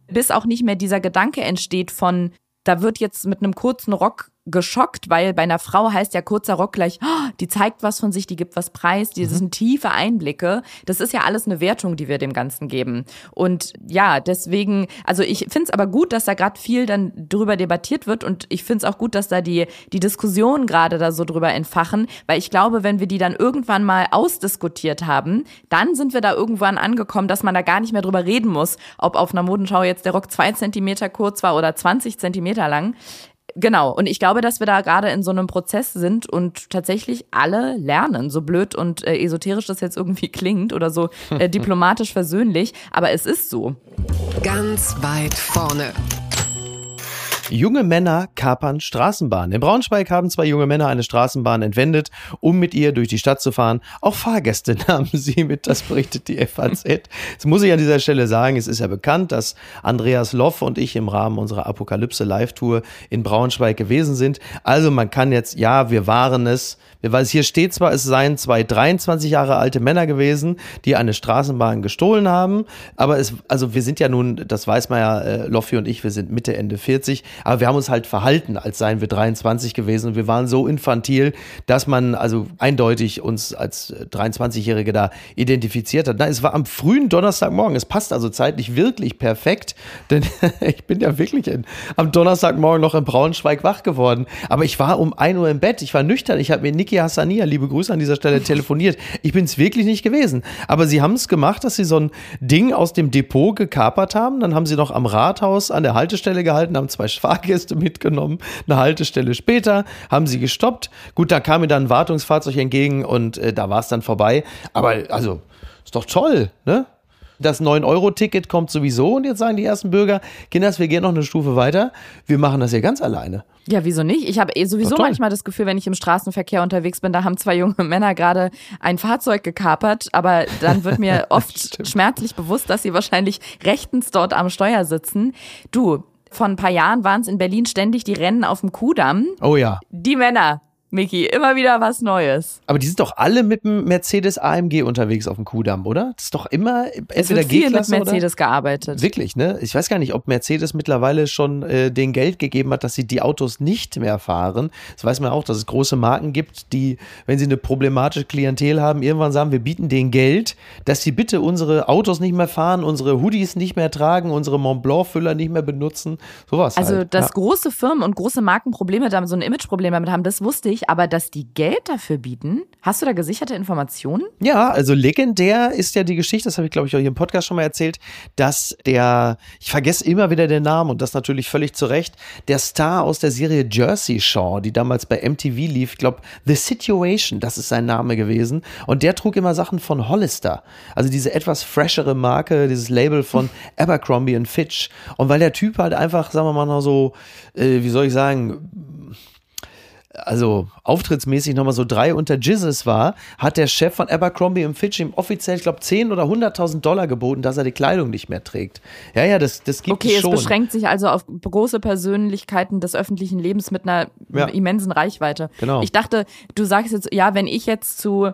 bis auch nicht mehr dieser Gedanke entsteht von, da wird jetzt mit einem kurzen Rock geschockt, weil bei einer Frau heißt ja kurzer Rock gleich, oh, die zeigt was von sich, die gibt was preis, die sind tiefe Einblicke. Das ist ja alles eine Wertung, die wir dem Ganzen geben. Und ja, deswegen, also ich finde es aber gut, dass da gerade viel dann drüber debattiert wird und ich finde es auch gut, dass da die, die Diskussionen gerade da so drüber entfachen, weil ich glaube, wenn wir die dann irgendwann mal ausdiskutiert haben, dann sind wir da irgendwann angekommen, dass man da gar nicht mehr drüber reden muss, ob auf einer Modenschau jetzt der Rock zwei Zentimeter kurz war oder 20 Zentimeter lang. Genau, und ich glaube, dass wir da gerade in so einem Prozess sind und tatsächlich alle lernen, so blöd und äh, esoterisch das jetzt irgendwie klingt oder so äh, diplomatisch versöhnlich, aber es ist so. Ganz weit vorne. Junge Männer kapern Straßenbahnen. In Braunschweig haben zwei junge Männer eine Straßenbahn entwendet, um mit ihr durch die Stadt zu fahren. Auch Fahrgäste nahmen sie mit, das berichtet die FAZ. Jetzt muss ich an dieser Stelle sagen, es ist ja bekannt, dass Andreas Loff und ich im Rahmen unserer Apokalypse Live-Tour in Braunschweig gewesen sind. Also man kann jetzt, ja, wir waren es, weil es hier steht zwar, es seien zwei 23 Jahre alte Männer gewesen, die eine Straßenbahn gestohlen haben, aber es, also wir sind ja nun, das weiß man ja, äh, Loffi und ich, wir sind Mitte, Ende 40, aber wir haben uns halt verhalten, als seien wir 23 gewesen und wir waren so infantil, dass man also eindeutig uns als 23-Jährige da identifiziert hat. Na, es war am frühen Donnerstagmorgen, es passt also zeitlich wirklich perfekt, denn ich bin ja wirklich in, am Donnerstagmorgen noch in Braunschweig wach geworden, aber ich war um 1 Uhr im Bett, ich war nüchtern, ich habe mir Niki Hassania, liebe Grüße an dieser Stelle, telefoniert. Ich bin es wirklich nicht gewesen. Aber sie haben es gemacht, dass sie so ein Ding aus dem Depot gekapert haben. Dann haben sie noch am Rathaus an der Haltestelle gehalten, haben zwei Fahrgäste mitgenommen. Eine Haltestelle später haben sie gestoppt. Gut, da kam mir dann ein Wartungsfahrzeug entgegen und äh, da war es dann vorbei. Aber also, ist doch toll, ne? Das 9-Euro-Ticket kommt sowieso und jetzt sagen die ersten Bürger, Kinders, wir gehen noch eine Stufe weiter. Wir machen das hier ganz alleine. Ja, wieso nicht? Ich habe eh sowieso manchmal das Gefühl, wenn ich im Straßenverkehr unterwegs bin, da haben zwei junge Männer gerade ein Fahrzeug gekapert, aber dann wird mir oft schmerzlich bewusst, dass sie wahrscheinlich rechtens dort am Steuer sitzen. Du, vor ein paar Jahren waren es in Berlin ständig die Rennen auf dem Kudamm. Oh ja. Die Männer, Miki, immer wieder was Neues. Aber die sind doch alle mit dem Mercedes AMG unterwegs auf dem Kudamm, oder? Das ist doch immer wird viel mit Mercedes oder? gearbeitet. Wirklich, ne? Ich weiß gar nicht, ob Mercedes mittlerweile schon äh, den Geld gegeben hat, dass sie die Autos nicht mehr fahren. Das weiß man auch, dass es große Marken gibt, die, wenn sie eine problematische Klientel haben, irgendwann sagen, wir bieten denen Geld, dass sie bitte unsere Autos nicht mehr fahren, unsere Hoodies nicht mehr tragen, unsere Mont Blanc-Füller nicht mehr benutzen. Sowas. Also, halt. dass ja. große Firmen und große Marken Probleme damit, so ein Imageproblem damit haben, das wusste ich nicht, aber dass die Geld dafür bieten, hast du da gesicherte Informationen? Ja, also legendär ist ja die Geschichte, das habe ich glaube ich auch hier im Podcast schon mal erzählt, dass der, ich vergesse immer wieder den Namen und das natürlich völlig zu Recht, der Star aus der Serie Jersey Shore, die damals bei MTV lief, ich glaube The Situation, das ist sein Name gewesen. Und der trug immer Sachen von Hollister, also diese etwas freshere Marke, dieses Label von Abercrombie Fitch. Und weil der Typ halt einfach, sagen wir mal noch so, äh, wie soll ich sagen, also auftrittsmäßig nochmal so drei unter Jizzes war, hat der Chef von Abercrombie und Fitch ihm offiziell, ich glaube, 10 oder 100.000 Dollar geboten, dass er die Kleidung nicht mehr trägt. Ja, ja, das, das gibt okay, es schon. Okay, es beschränkt sich also auf große Persönlichkeiten des öffentlichen Lebens mit einer ja. immensen Reichweite. Genau. Ich dachte, du sagst jetzt, ja, wenn ich jetzt zu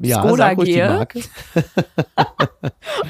ja, Skoda gehe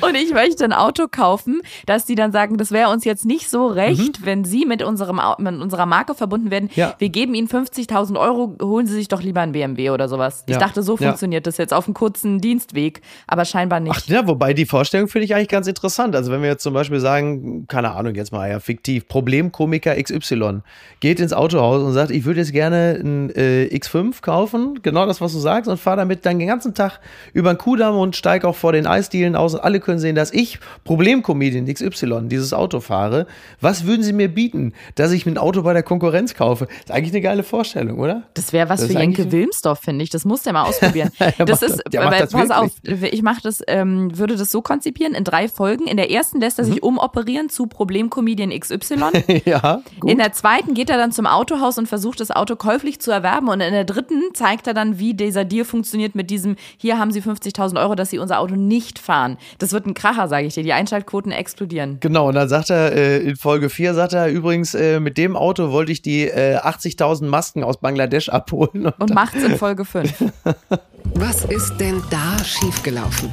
und ich möchte ein Auto kaufen, dass die dann sagen, das wäre uns jetzt nicht so recht, mhm. wenn sie mit, unserem, mit unserer Marke verbunden werden. Ja. Wir geben ihnen 50.000 Euro, holen sie sich doch lieber ein BMW oder sowas. Ich dachte, so funktioniert das jetzt auf einem kurzen Dienstweg, aber scheinbar nicht. Ach ja, wobei die Vorstellung finde ich eigentlich ganz interessant. Also wenn wir jetzt zum Beispiel sagen, keine Ahnung, jetzt mal ja fiktiv, Problemkomiker XY geht ins Autohaus und sagt, ich würde jetzt gerne ein äh, X5 kaufen, genau das, was du sagst, und fahre damit dann den ganzen Tag über den Kudamm und steige auch vor den Eisdielen aus und alle können sehen, dass ich, Problemcomedian XY, dieses Auto fahre. Was würden sie mir bieten, dass ich ein Auto bei der Konkurrenz kaufe? Das ist eigentlich eine geile Vorstellung, oder? Das wäre was das für Jenke Wilmsdorf, finde ich. Das muss der mal ausprobieren. das ist, das, aber, pass wirklich. auf, ich mache das, ähm, würde das so konzipieren, in drei Folgen. In der ersten lässt er sich mhm. umoperieren zu Problemcomedian XY. ja, gut. In der zweiten geht er dann zum Autohaus und versucht, das Auto käuflich zu erwerben. Und in der dritten zeigt er dann, wie dieser Deal funktioniert mit diesem, hier haben sie 50.000 Euro, dass sie unser Auto nicht fahren. Das wird ein Kracher, sage ich dir. Die Einschaltquoten explodieren. Genau, und dann sagt er, äh, in Folge 4 sagt er übrigens, äh, mit dem Auto wollte ich die äh, 80.000 Masken aus Bangladesch abholen. Und, und macht's in Folge 5. Was ist denn da schiefgelaufen?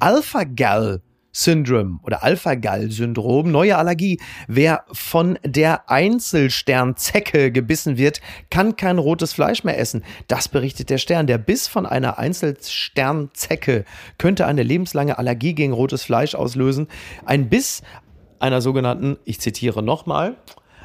Alpha-Gal Syndrom oder Alpha-Gall-Syndrom, neue Allergie. Wer von der Einzelsternzecke gebissen wird, kann kein rotes Fleisch mehr essen. Das berichtet der Stern. Der Biss von einer Einzelsternzecke könnte eine lebenslange Allergie gegen rotes Fleisch auslösen. Ein Biss einer sogenannten, ich zitiere nochmal,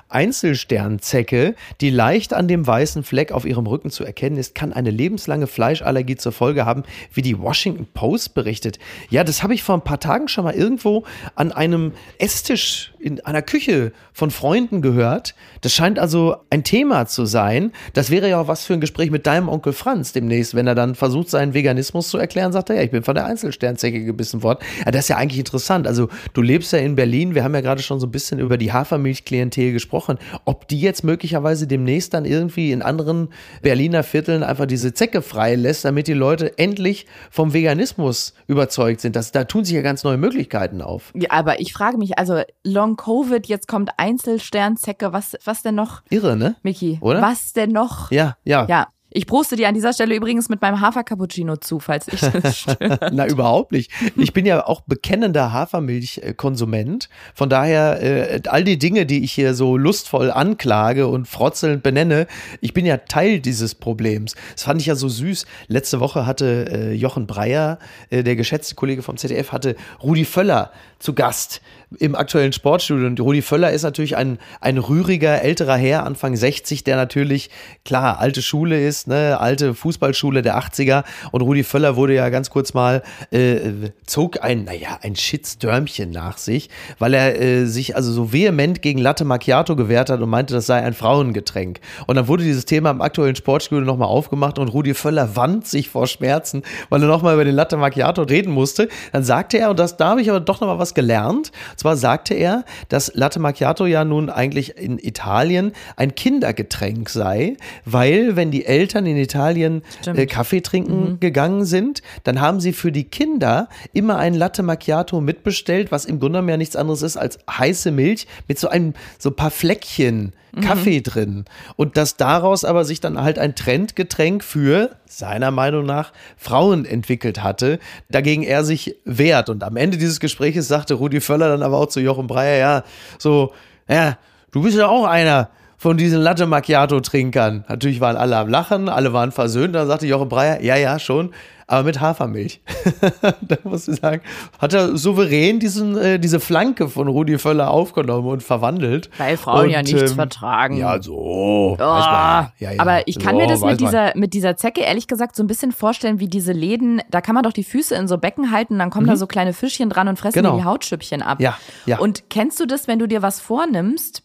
Einzelsternzecke, die leicht an dem weißen Fleck auf ihrem Rücken zu erkennen ist, kann eine lebenslange Fleischallergie zur Folge haben, wie die Washington Post berichtet. Ja, das habe ich vor ein paar Tagen schon mal irgendwo an einem Esstisch in einer Küche von Freunden gehört. Das scheint also ein Thema zu sein. Das wäre ja auch was für ein Gespräch mit deinem Onkel Franz demnächst, wenn er dann versucht, seinen Veganismus zu erklären, sagt er, ja, ich bin von der Einzelsternzecke gebissen worden. Ja, das ist ja eigentlich interessant. Also du lebst ja in Berlin. Wir haben ja gerade schon so ein bisschen über die Hafermilchklientel gesprochen. Ob die jetzt möglicherweise demnächst dann irgendwie in anderen Berliner Vierteln einfach diese Zecke frei lässt, damit die Leute endlich vom Veganismus überzeugt sind. Das, da tun sich ja ganz neue Möglichkeiten auf. Ja, aber ich frage mich, also Long Covid, jetzt kommt Einzelsternzecke, was, was denn noch? Irre, ne? Miki, oder? Was denn noch? Ja, ja. Ja. Ich proste dir an dieser Stelle übrigens mit meinem Hafer-Cappuccino zu, falls ich das stört. Na, überhaupt nicht. Ich bin ja auch bekennender Hafermilchkonsument. Von daher, äh, all die Dinge, die ich hier so lustvoll anklage und frotzelnd benenne, ich bin ja Teil dieses Problems. Das fand ich ja so süß. Letzte Woche hatte äh, Jochen Breyer, äh, der geschätzte Kollege vom ZDF, hatte Rudi Völler zu Gast im aktuellen Sportstudio. Und Rudi Völler ist natürlich ein, ein rühriger, älterer Herr, Anfang 60, der natürlich, klar, alte Schule ist, ne, alte Fußballschule der 80er. Und Rudi Völler wurde ja ganz kurz mal, äh, zog ein, naja, ein Shitstürmchen nach sich, weil er äh, sich also so vehement gegen Latte Macchiato gewehrt hat und meinte, das sei ein Frauengetränk. Und dann wurde dieses Thema im aktuellen Sportstudio nochmal aufgemacht und Rudi Völler wand sich vor Schmerzen, weil er nochmal über den Latte Macchiato reden musste. Dann sagte er, und das, da habe ich aber doch nochmal was gelernt, zwar sagte er, dass Latte Macchiato ja nun eigentlich in Italien ein Kindergetränk sei, weil wenn die Eltern in Italien äh, Kaffee trinken mhm. gegangen sind, dann haben sie für die Kinder immer ein Latte Macchiato mitbestellt, was im Grunde ja nichts anderes ist als heiße Milch mit so einem so ein paar Fleckchen Kaffee drin. Und dass daraus aber sich dann halt ein Trendgetränk für, seiner Meinung nach, Frauen entwickelt hatte, dagegen er sich wehrt. Und am Ende dieses Gespräches sagte Rudi Völler dann aber auch zu Jochen Breyer, ja, so, ja, du bist ja auch einer von diesen Latte Macchiato Trinkern. Natürlich waren alle am Lachen, alle waren versöhnt. Dann sagte Jochen Breyer, ja, ja, schon, aber mit Hafermilch. da muss ich sagen, hat er souverän diesen, äh, diese Flanke von Rudi Völler aufgenommen und verwandelt. Weil Frauen und, ja nichts ähm, vertragen. Ja, so. Oh, Ja, aber ich kann so, mir das mit man. dieser, mit dieser Zecke ehrlich gesagt so ein bisschen vorstellen, wie diese Läden, da kann man doch die Füße in so Becken halten, dann kommen da so kleine Fischchen dran und fressen Mhm. Genau. die Hautschüppchen ab. Ja, ja. Und kennst du das, wenn du dir was vornimmst?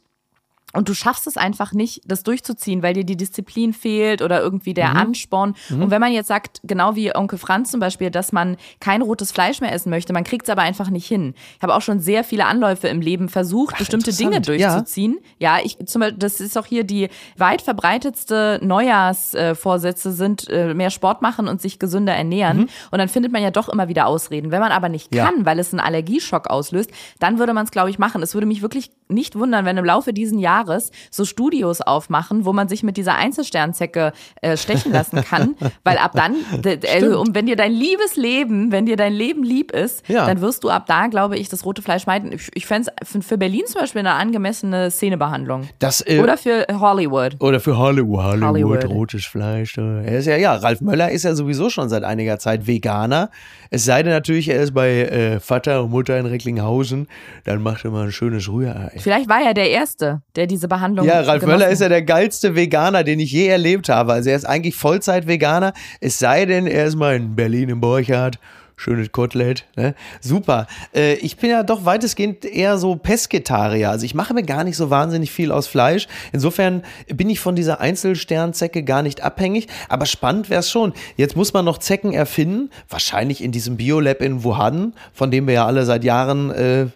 Und du schaffst es einfach nicht, das durchzuziehen, weil dir die Disziplin fehlt oder irgendwie der Mhm. Ansporn. Und wenn man jetzt sagt, genau wie Onkel Franz zum Beispiel, dass man kein rotes Fleisch mehr essen möchte, man kriegt es aber einfach nicht hin. Ich habe auch schon sehr viele Anläufe im Leben versucht, bestimmte Dinge interessant. Ja. durchzuziehen. Ja, ich zum Beispiel, das ist auch hier die weit verbreitetste Neujahrsvorsätze sind äh, mehr Sport machen und sich gesünder ernähren. Und dann findet man ja doch immer wieder Ausreden. Wenn man aber nicht Mhm. Ja. kann, weil es einen Allergieschock auslöst, dann würde man es, glaube ich, machen. Es würde mich wirklich nicht wundern, wenn im Laufe diesen Jahres so Studios aufmachen, wo man sich mit dieser Einzelsternzecke äh, stechen lassen kann, weil ab dann, d- also, und wenn dir dein liebes Leben, wenn dir dein Leben lieb ist, Ja. dann wirst du ab da, glaube ich, das rote Fleisch meiden. Ich, ich fände es für, Berlin zum Beispiel eine angemessene Szenebehandlung. Das, äh, Oder für Hollywood. Oder für Hollywood, Hollywood, Hollywood. rotes Fleisch. äh. Er ist ja, ja, Ralf Möller ist ja sowieso schon seit einiger Zeit Veganer. Es sei denn natürlich, er ist bei äh, Vater und Mutter in Recklinghausen, dann macht er mal ein schönes Rührei. Vielleicht war er der Erste, der diese Behandlung Ja, Ralf Möller ist ja der geilste Veganer, den ich je erlebt habe. Also er ist eigentlich Vollzeit-Veganer, es sei denn, er ist mal in Berlin im Borchardt. Schönes Kotelett, ne? Super. Äh, ich bin ja doch weitestgehend eher so Pesketarier. Also ich mache mir gar nicht so wahnsinnig viel aus Fleisch. Insofern bin ich von dieser Einzelsternzecke gar nicht abhängig. Aber spannend wäre es schon. Jetzt muss man noch Zecken erfinden. Wahrscheinlich in diesem Biolab in Wuhan, von dem wir ja alle seit Jahren äh,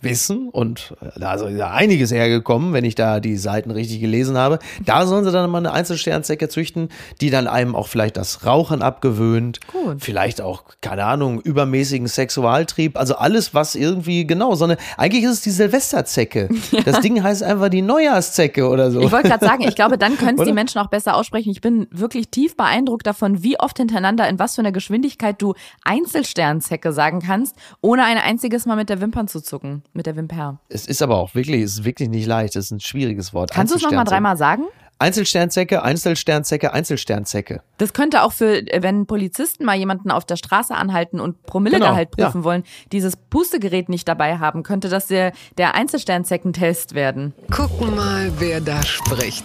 wissen und äh, da ist ja einiges hergekommen, wenn ich da die Seiten richtig gelesen habe. Da sollen sie dann mal eine Einzelsternzecke züchten, die dann einem auch vielleicht das Rauchen abgewöhnt, Gut. vielleicht auch, keine Ahnung, übermäßigen Sexualtrieb, also alles, was irgendwie, genau, so eine, eigentlich ist es die Silvesterzecke. Das Ding heißt einfach die Neujahrszecke oder so. Ich wollte gerade sagen, ich glaube, dann können es die? Menschen auch besser aussprechen. Ich bin wirklich tief beeindruckt davon, wie oft hintereinander, in was für einer Geschwindigkeit du Einzelsternzecke sagen kannst, ohne ein einziges Mal mit der Wimpern zu zucken, mit der Wimper. es ist aber auch wirklich, es ist wirklich nicht leicht, es ist ein schwieriges Wort. Kannst du es nochmal dreimal sagen? Einzelsternzecke, Einzelsternzecke, Einzelsternzecke. Das könnte auch für, wenn Polizisten mal jemanden auf der Straße anhalten und Promillegehalt Genau, prüfen ja. wollen, dieses Pustegerät nicht dabei haben, könnte das der, der Einzelsternzeckentest werden. Gucken mal, wer da spricht.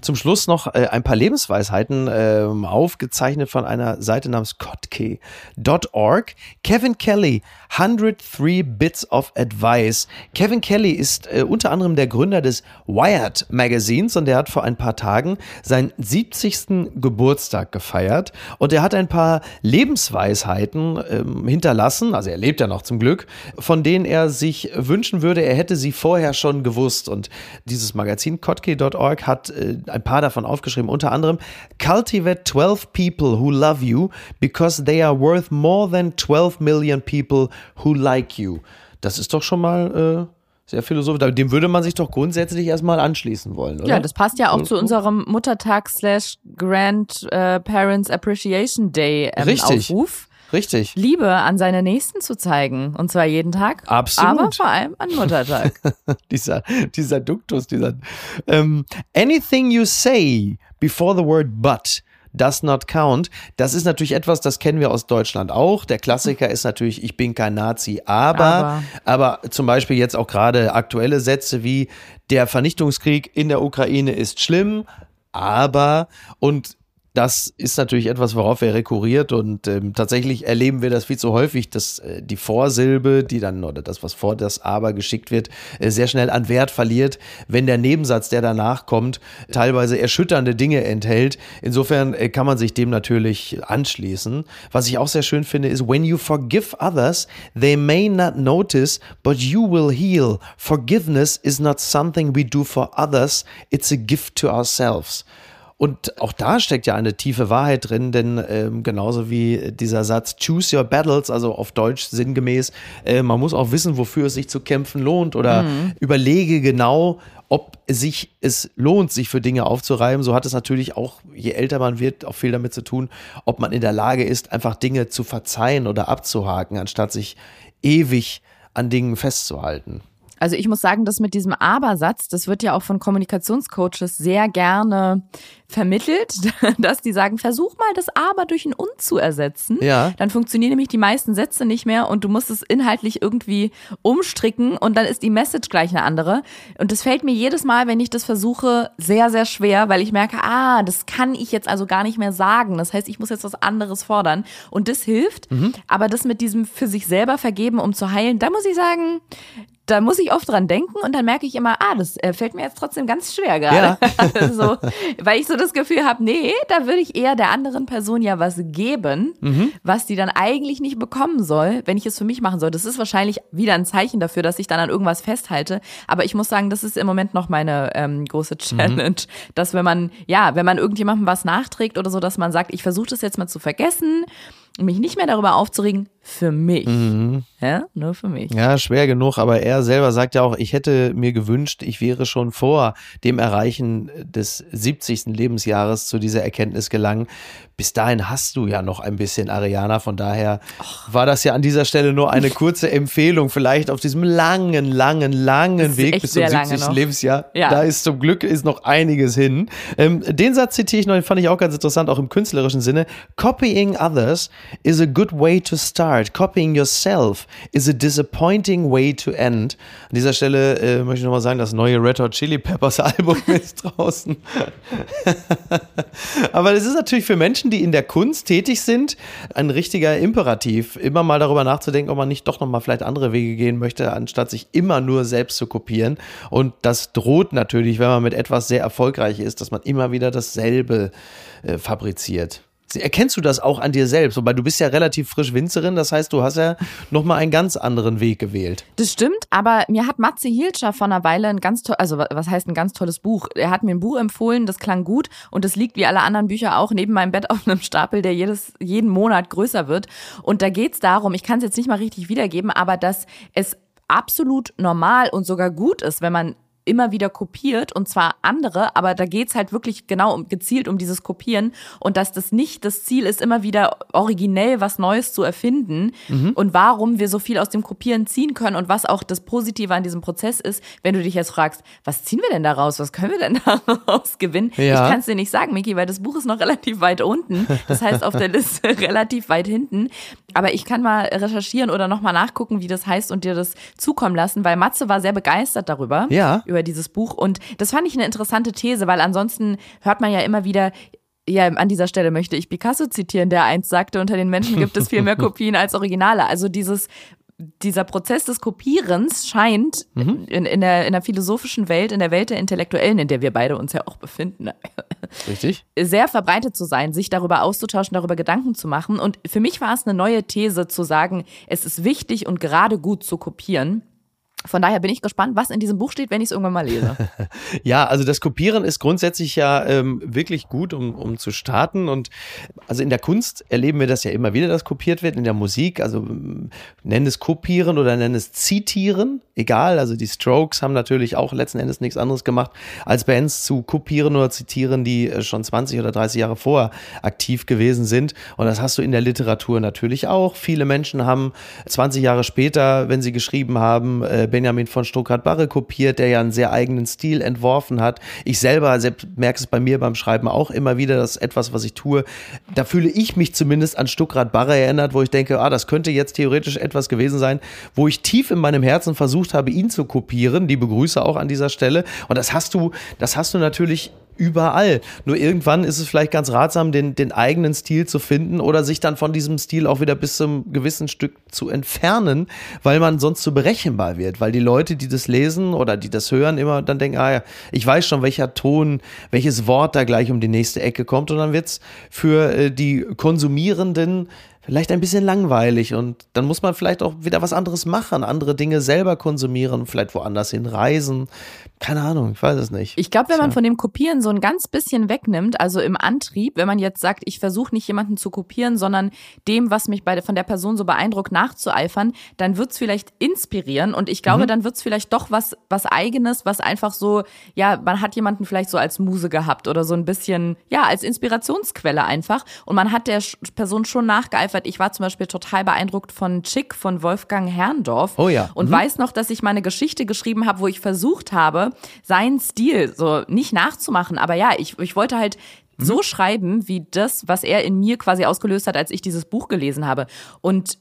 Zum Schluss noch äh, ein paar Lebensweisheiten ähm, aufgezeichnet von einer Seite namens Kottke.org. Kevin Kelly, 103 Bits of Advice. Kevin Kelly ist äh, unter anderem der Gründer des Wired Magazins und der hat vor ein paar Tagen seinen 70. Geburtstag gefeiert und er hat ein paar Lebensweisheiten ähm, hinterlassen, also er lebt ja noch zum Glück, von denen er sich wünschen würde, er hätte sie vorher schon gewusst und dieses Magazin Kottke.org hat äh, ein paar davon aufgeschrieben, unter anderem Cultivate 12 people who love you because they are worth more than 12 million people who like you. Das ist doch schon mal äh, sehr philosophisch. Dem würde man sich doch grundsätzlich erstmal anschließen wollen, oder? Ja, das passt ja auch zu unserem Muttertag slash Grandparents Appreciation Day ähm, Richtig. Aufruf. Richtig. Liebe an seine Nächsten zu zeigen. Und zwar jeden Tag. Absolut. Aber vor allem an Muttertag. dieser, dieser Duktus, dieser. Ähm, anything you say before the word but does not count. Das ist natürlich etwas, das kennen wir aus Deutschland auch. Der Klassiker ist natürlich, ich bin kein Nazi, aber, aber, zum Beispiel jetzt auch gerade aktuelle Sätze wie der Vernichtungskrieg in der Ukraine ist schlimm, aber und das ist natürlich etwas, worauf er rekurriert und ähm, tatsächlich erleben wir das viel zu häufig, dass äh, die Vorsilbe, die dann oder das, was vor das Aber geschickt wird, äh, sehr schnell an Wert verliert, wenn der Nebensatz, der danach kommt, teilweise erschütternde Dinge enthält. Insofern äh, kann man sich dem natürlich anschließen. Was ich auch sehr schön finde, ist, when you forgive others, they may not notice, but you will heal. Forgiveness is not something we do for others, it's a gift to ourselves. Und auch da steckt ja eine tiefe Wahrheit drin, denn ähm, genauso wie dieser Satz Choose your battles, also auf Deutsch sinngemäß, äh, man muss auch wissen, wofür es sich zu kämpfen lohnt oder mhm. überlege genau, ob sich es lohnt, sich für Dinge aufzureiben. So hat es natürlich auch, je älter man wird, auch viel damit zu tun, ob man in der Lage ist, einfach Dinge zu verzeihen oder abzuhaken, anstatt sich ewig an Dingen festzuhalten. Also ich muss sagen, das mit diesem Aber-Satz, das wird ja auch von Kommunikationscoaches sehr gerne vermittelt, dass die sagen, versuch mal das Aber durch ein Und zu ersetzen. Ja. Dann funktionieren nämlich die meisten Sätze nicht mehr und du musst es inhaltlich irgendwie umstricken und dann ist die Message gleich eine andere. Und das fällt mir jedes Mal, wenn ich das versuche, sehr, sehr schwer, weil ich merke, ah, das kann ich jetzt also gar nicht mehr sagen. Das heißt, ich muss jetzt was anderes fordern. Und das hilft. Mhm. Aber das mit diesem für sich selber vergeben, um zu heilen, da muss ich sagen, da muss ich oft dran denken und dann merke ich immer, ah, das äh, fällt mir jetzt trotzdem ganz schwer gerade. Ja. also, weil ich so das Gefühl habe, nee, da würde ich eher der anderen Person ja was geben, mhm. was die dann eigentlich nicht bekommen soll, wenn ich es für mich machen soll. Das ist wahrscheinlich wieder ein Zeichen dafür, dass ich dann an irgendwas festhalte. Aber ich muss sagen, das ist im Moment noch meine ähm, große mhm. Challenge, mhm. dass wenn man, ja, wenn man irgendjemandem was nachträgt oder so, dass man sagt, ich versuche das jetzt mal zu vergessen mich nicht mehr darüber aufzuregen, für mich. Mhm. Ja, nur für mich. Ja, schwer genug, aber er selber sagt ja auch, ich hätte mir gewünscht, ich wäre schon vor dem Erreichen des 70. Lebensjahres zu dieser Erkenntnis gelangen. Bis dahin hast du ja noch ein bisschen Ariana, von daher Och. war das ja an dieser Stelle nur eine kurze Empfehlung, vielleicht auf diesem langen, langen, langen Weg bis zum 70. Lebensjahr. Ja. Da ist zum Glück ist noch einiges hin. Ähm, den Satz zitiere ich noch, den fand ich auch ganz interessant, auch im künstlerischen Sinne. Copying others is a good way to start. Copying yourself is a disappointing way to end. An dieser Stelle äh, möchte ich nochmal sagen, das neue Red Hot Chili Peppers Album ist draußen. Aber es ist natürlich für Menschen, die in der Kunst tätig sind, ein richtiger Imperativ, immer mal darüber nachzudenken, ob man nicht doch nochmal vielleicht andere Wege gehen möchte, anstatt sich immer nur selbst zu kopieren. Und das droht natürlich, wenn man mit etwas sehr erfolgreich ist, dass man immer wieder dasselbe äh, fabriziert. Erkennst du das auch an dir selbst? Wobei du bist ja relativ frisch Winzerin, das heißt, du hast ja nochmal einen ganz anderen Weg gewählt. Das stimmt, aber mir hat Matze Hilscher vor einer Weile ein ganz toll, also was heißt ein ganz tolles Buch? Er hat mir ein Buch empfohlen, das klang gut und das liegt wie alle anderen Bücher auch neben meinem Bett auf einem Stapel, der jedes, jeden Monat größer wird. Und da geht's darum, ich kann es jetzt nicht mal richtig wiedergeben, aber dass es absolut normal und sogar gut ist, wenn man immer wieder kopiert und zwar andere, aber da geht's halt wirklich genau um, gezielt um dieses Kopieren und dass das nicht das Ziel ist, immer wieder originell was Neues zu erfinden mhm. und warum wir so viel aus dem Kopieren ziehen können und was auch das Positive an diesem Prozess ist, wenn du dich jetzt fragst, was ziehen wir denn daraus, was können wir denn daraus gewinnen? Ja. Ich kann es dir nicht sagen, Miki, weil das Buch ist noch relativ weit unten, das heißt auf der Liste relativ weit hinten, aber ich kann mal recherchieren oder nochmal nachgucken, wie das heißt und dir das zukommen lassen, weil Matze war sehr begeistert darüber, ja. über dieses Buch. Und das fand ich eine interessante These, weil ansonsten hört man ja immer wieder, ja, an dieser Stelle möchte ich Picasso zitieren, der einst sagte, unter den Menschen gibt es viel mehr Kopien als Originale. Also dieses, dieser Prozess des Kopierens scheint mhm. in, in, der, in der philosophischen Welt, in der Welt der Intellektuellen, in der wir beide uns ja auch befinden, Richtig. sehr verbreitet zu sein, sich darüber auszutauschen, darüber Gedanken zu machen. Und für mich war es eine neue These zu sagen, es ist wichtig und gerade gut zu kopieren. Von daher bin ich gespannt, was in diesem Buch steht, wenn ich es irgendwann mal lese. ja, also das Kopieren ist grundsätzlich ja ähm, wirklich gut, um, um zu starten. Und also in der Kunst erleben wir das ja immer wieder, dass kopiert wird. In der Musik, also nennen es Kopieren oder nennen es Zitieren, egal. Also die Strokes haben natürlich auch letzten Endes nichts anderes gemacht, als Bands zu kopieren oder zitieren, die äh, schon 20 oder 30 Jahre vorher aktiv gewesen sind. Und das hast du in der Literatur natürlich auch. Viele Menschen haben 20 Jahre später, wenn sie geschrieben haben, äh, Benjamin von Stuttgart-Barre kopiert, der ja einen sehr eigenen Stil entworfen hat. Ich selber selbst merke es bei mir beim Schreiben auch immer wieder, dass etwas, was ich tue, da fühle ich mich zumindest an Stuttgart-Barre erinnert, wo ich denke, ah, das könnte jetzt theoretisch etwas gewesen sein, wo ich tief in meinem Herzen versucht habe, ihn zu kopieren. Die begrüße auch an dieser Stelle. Und das hast du, das hast du natürlich überall. Nur irgendwann ist es vielleicht ganz ratsam, den, den eigenen Stil zu finden oder sich dann von diesem Stil auch wieder bis zum gewissen Stück zu entfernen, weil man sonst zu berechenbar wird. Weil die Leute, die das lesen oder die das hören, immer dann denken, ah ja, ich weiß schon, welcher Ton, welches Wort da gleich um die nächste Ecke kommt. Und dann wird's für äh, die Konsumierenden vielleicht ein bisschen langweilig und dann muss man vielleicht auch wieder was anderes machen, andere Dinge selber konsumieren, vielleicht woanders hin reisen. Keine Ahnung, ich weiß es nicht. Ich glaube, wenn man von dem Kopieren so ein ganz bisschen wegnimmt, also im Antrieb, wenn man jetzt sagt, ich versuche nicht jemanden zu kopieren, sondern dem, was mich bei, von der Person so beeindruckt, nachzueifern, dann wird's vielleicht inspirieren und ich glaube, mhm. dann wird's vielleicht doch was, was eigenes, was einfach so, ja, man hat jemanden vielleicht so als Muse gehabt oder so ein bisschen, ja, als Inspirationsquelle einfach und man hat der Person schon nachgeeifert. Ich war zum Beispiel total beeindruckt von Chick von Wolfgang Herrndorf oh ja. und mhm. weiß noch, dass ich mal eine Geschichte geschrieben habe, wo ich versucht habe, seinen Stil so nicht nachzumachen, aber ja, ich, ich wollte halt mhm. so schreiben, wie das, was er in mir quasi ausgelöst hat, als ich dieses Buch gelesen habe. Und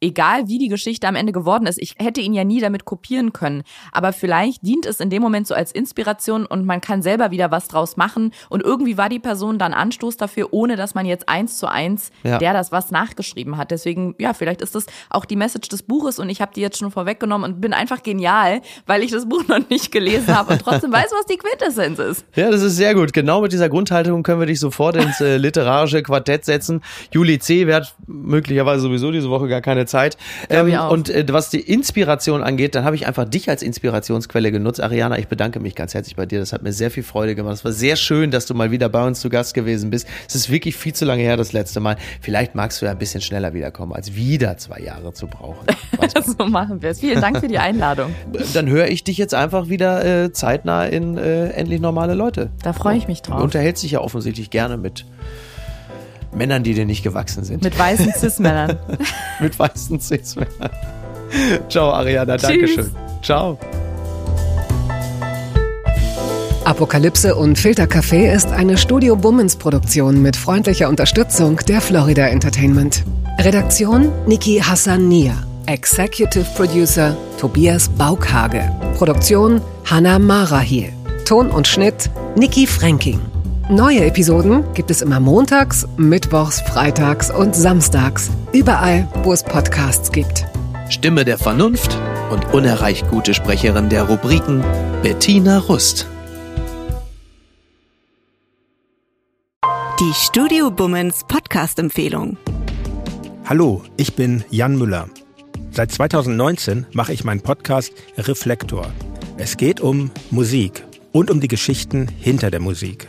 egal wie die Geschichte am Ende geworden ist, ich hätte ihn ja nie damit kopieren können. Aber vielleicht dient es in dem Moment so als Inspiration und man kann selber wieder was draus machen. Und irgendwie war die Person dann Anstoß dafür, ohne dass man jetzt eins zu eins, ja. der das was nachgeschrieben hat. Deswegen, ja, vielleicht ist das auch die Message des Buches und ich habe die jetzt schon vorweggenommen und bin einfach genial, weil ich das Buch noch nicht gelesen habe und trotzdem weiß, was die Quintessenz ist. Ja, das ist sehr gut. Genau mit dieser Grundhaltung können wir dich sofort ins äh, literarische Quartett setzen. Juli C. wer hat möglicherweise sowieso diese Woche gar keine Zeit. Ähm, und äh, was die Inspiration angeht, dann habe ich einfach dich als Inspirationsquelle genutzt. Ariana, ich bedanke mich ganz herzlich bei dir. Das hat mir sehr viel Freude gemacht. Es war sehr schön, dass du mal wieder bei uns zu Gast gewesen bist. Es ist wirklich viel zu lange her, das letzte Mal. Vielleicht magst du ja ein bisschen schneller wiederkommen, als wieder zwei Jahre zu brauchen. so machen wir es. Vielen Dank für die Einladung. Dann höre ich dich jetzt einfach wieder äh, zeitnah in äh, Endlich normale Leute. Da freue ich mich drauf. Du unterhältst dich ja offensichtlich gerne mit Männern, die dir nicht gewachsen sind. Mit weißen Cis-Männern. Mit weißen Cis-Männern. Ciao, Ariana. Dankeschön. Ciao. Apokalypse und Filtercafé ist eine Studio Bummens Produktion mit freundlicher Unterstützung der Florida Entertainment. Redaktion Niki Hassania. Executive Producer Tobias Baukhage. Produktion Hannah Marahiel. Ton und Schnitt Niki Fränking. Neue Episoden gibt es immer montags, mittwochs, freitags und samstags. Überall, wo es Podcasts gibt. Stimme der Vernunft und unerreicht gute Sprecherin der Rubriken Bettina Rust. Die Studio Bummens Podcast-Empfehlung. Hallo, ich bin Jan Müller. Seit 2019 mache ich meinen Podcast Reflektor. Es geht um Musik und um die Geschichten hinter der Musik.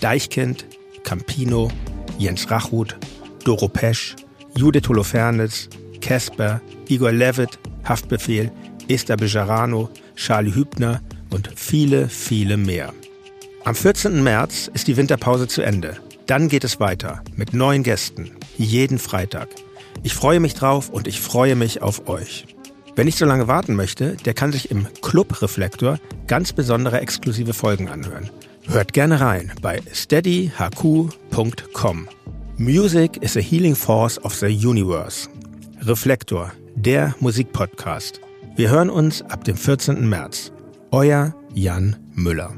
Deichkind, Campino, Jens Rachut, Doro Pesch, Judith Holofernes, Casper, Igor Levitt, Haftbefehl, Esther Bejarano, Charlie Hübner und viele, viele mehr. Am 14. März ist die Winterpause zu Ende. Dann geht es weiter mit neuen Gästen, jeden Freitag. Ich freue mich drauf und ich freue mich auf euch. Wer nicht so lange warten möchte, der kann sich im Club Reflektor ganz besondere exklusive Folgen anhören. Hört gerne rein bei steadyhq.com. Music is a healing force of the universe. Reflektor, der Musikpodcast. Wir hören uns ab dem 14. März. Euer Jan Müller.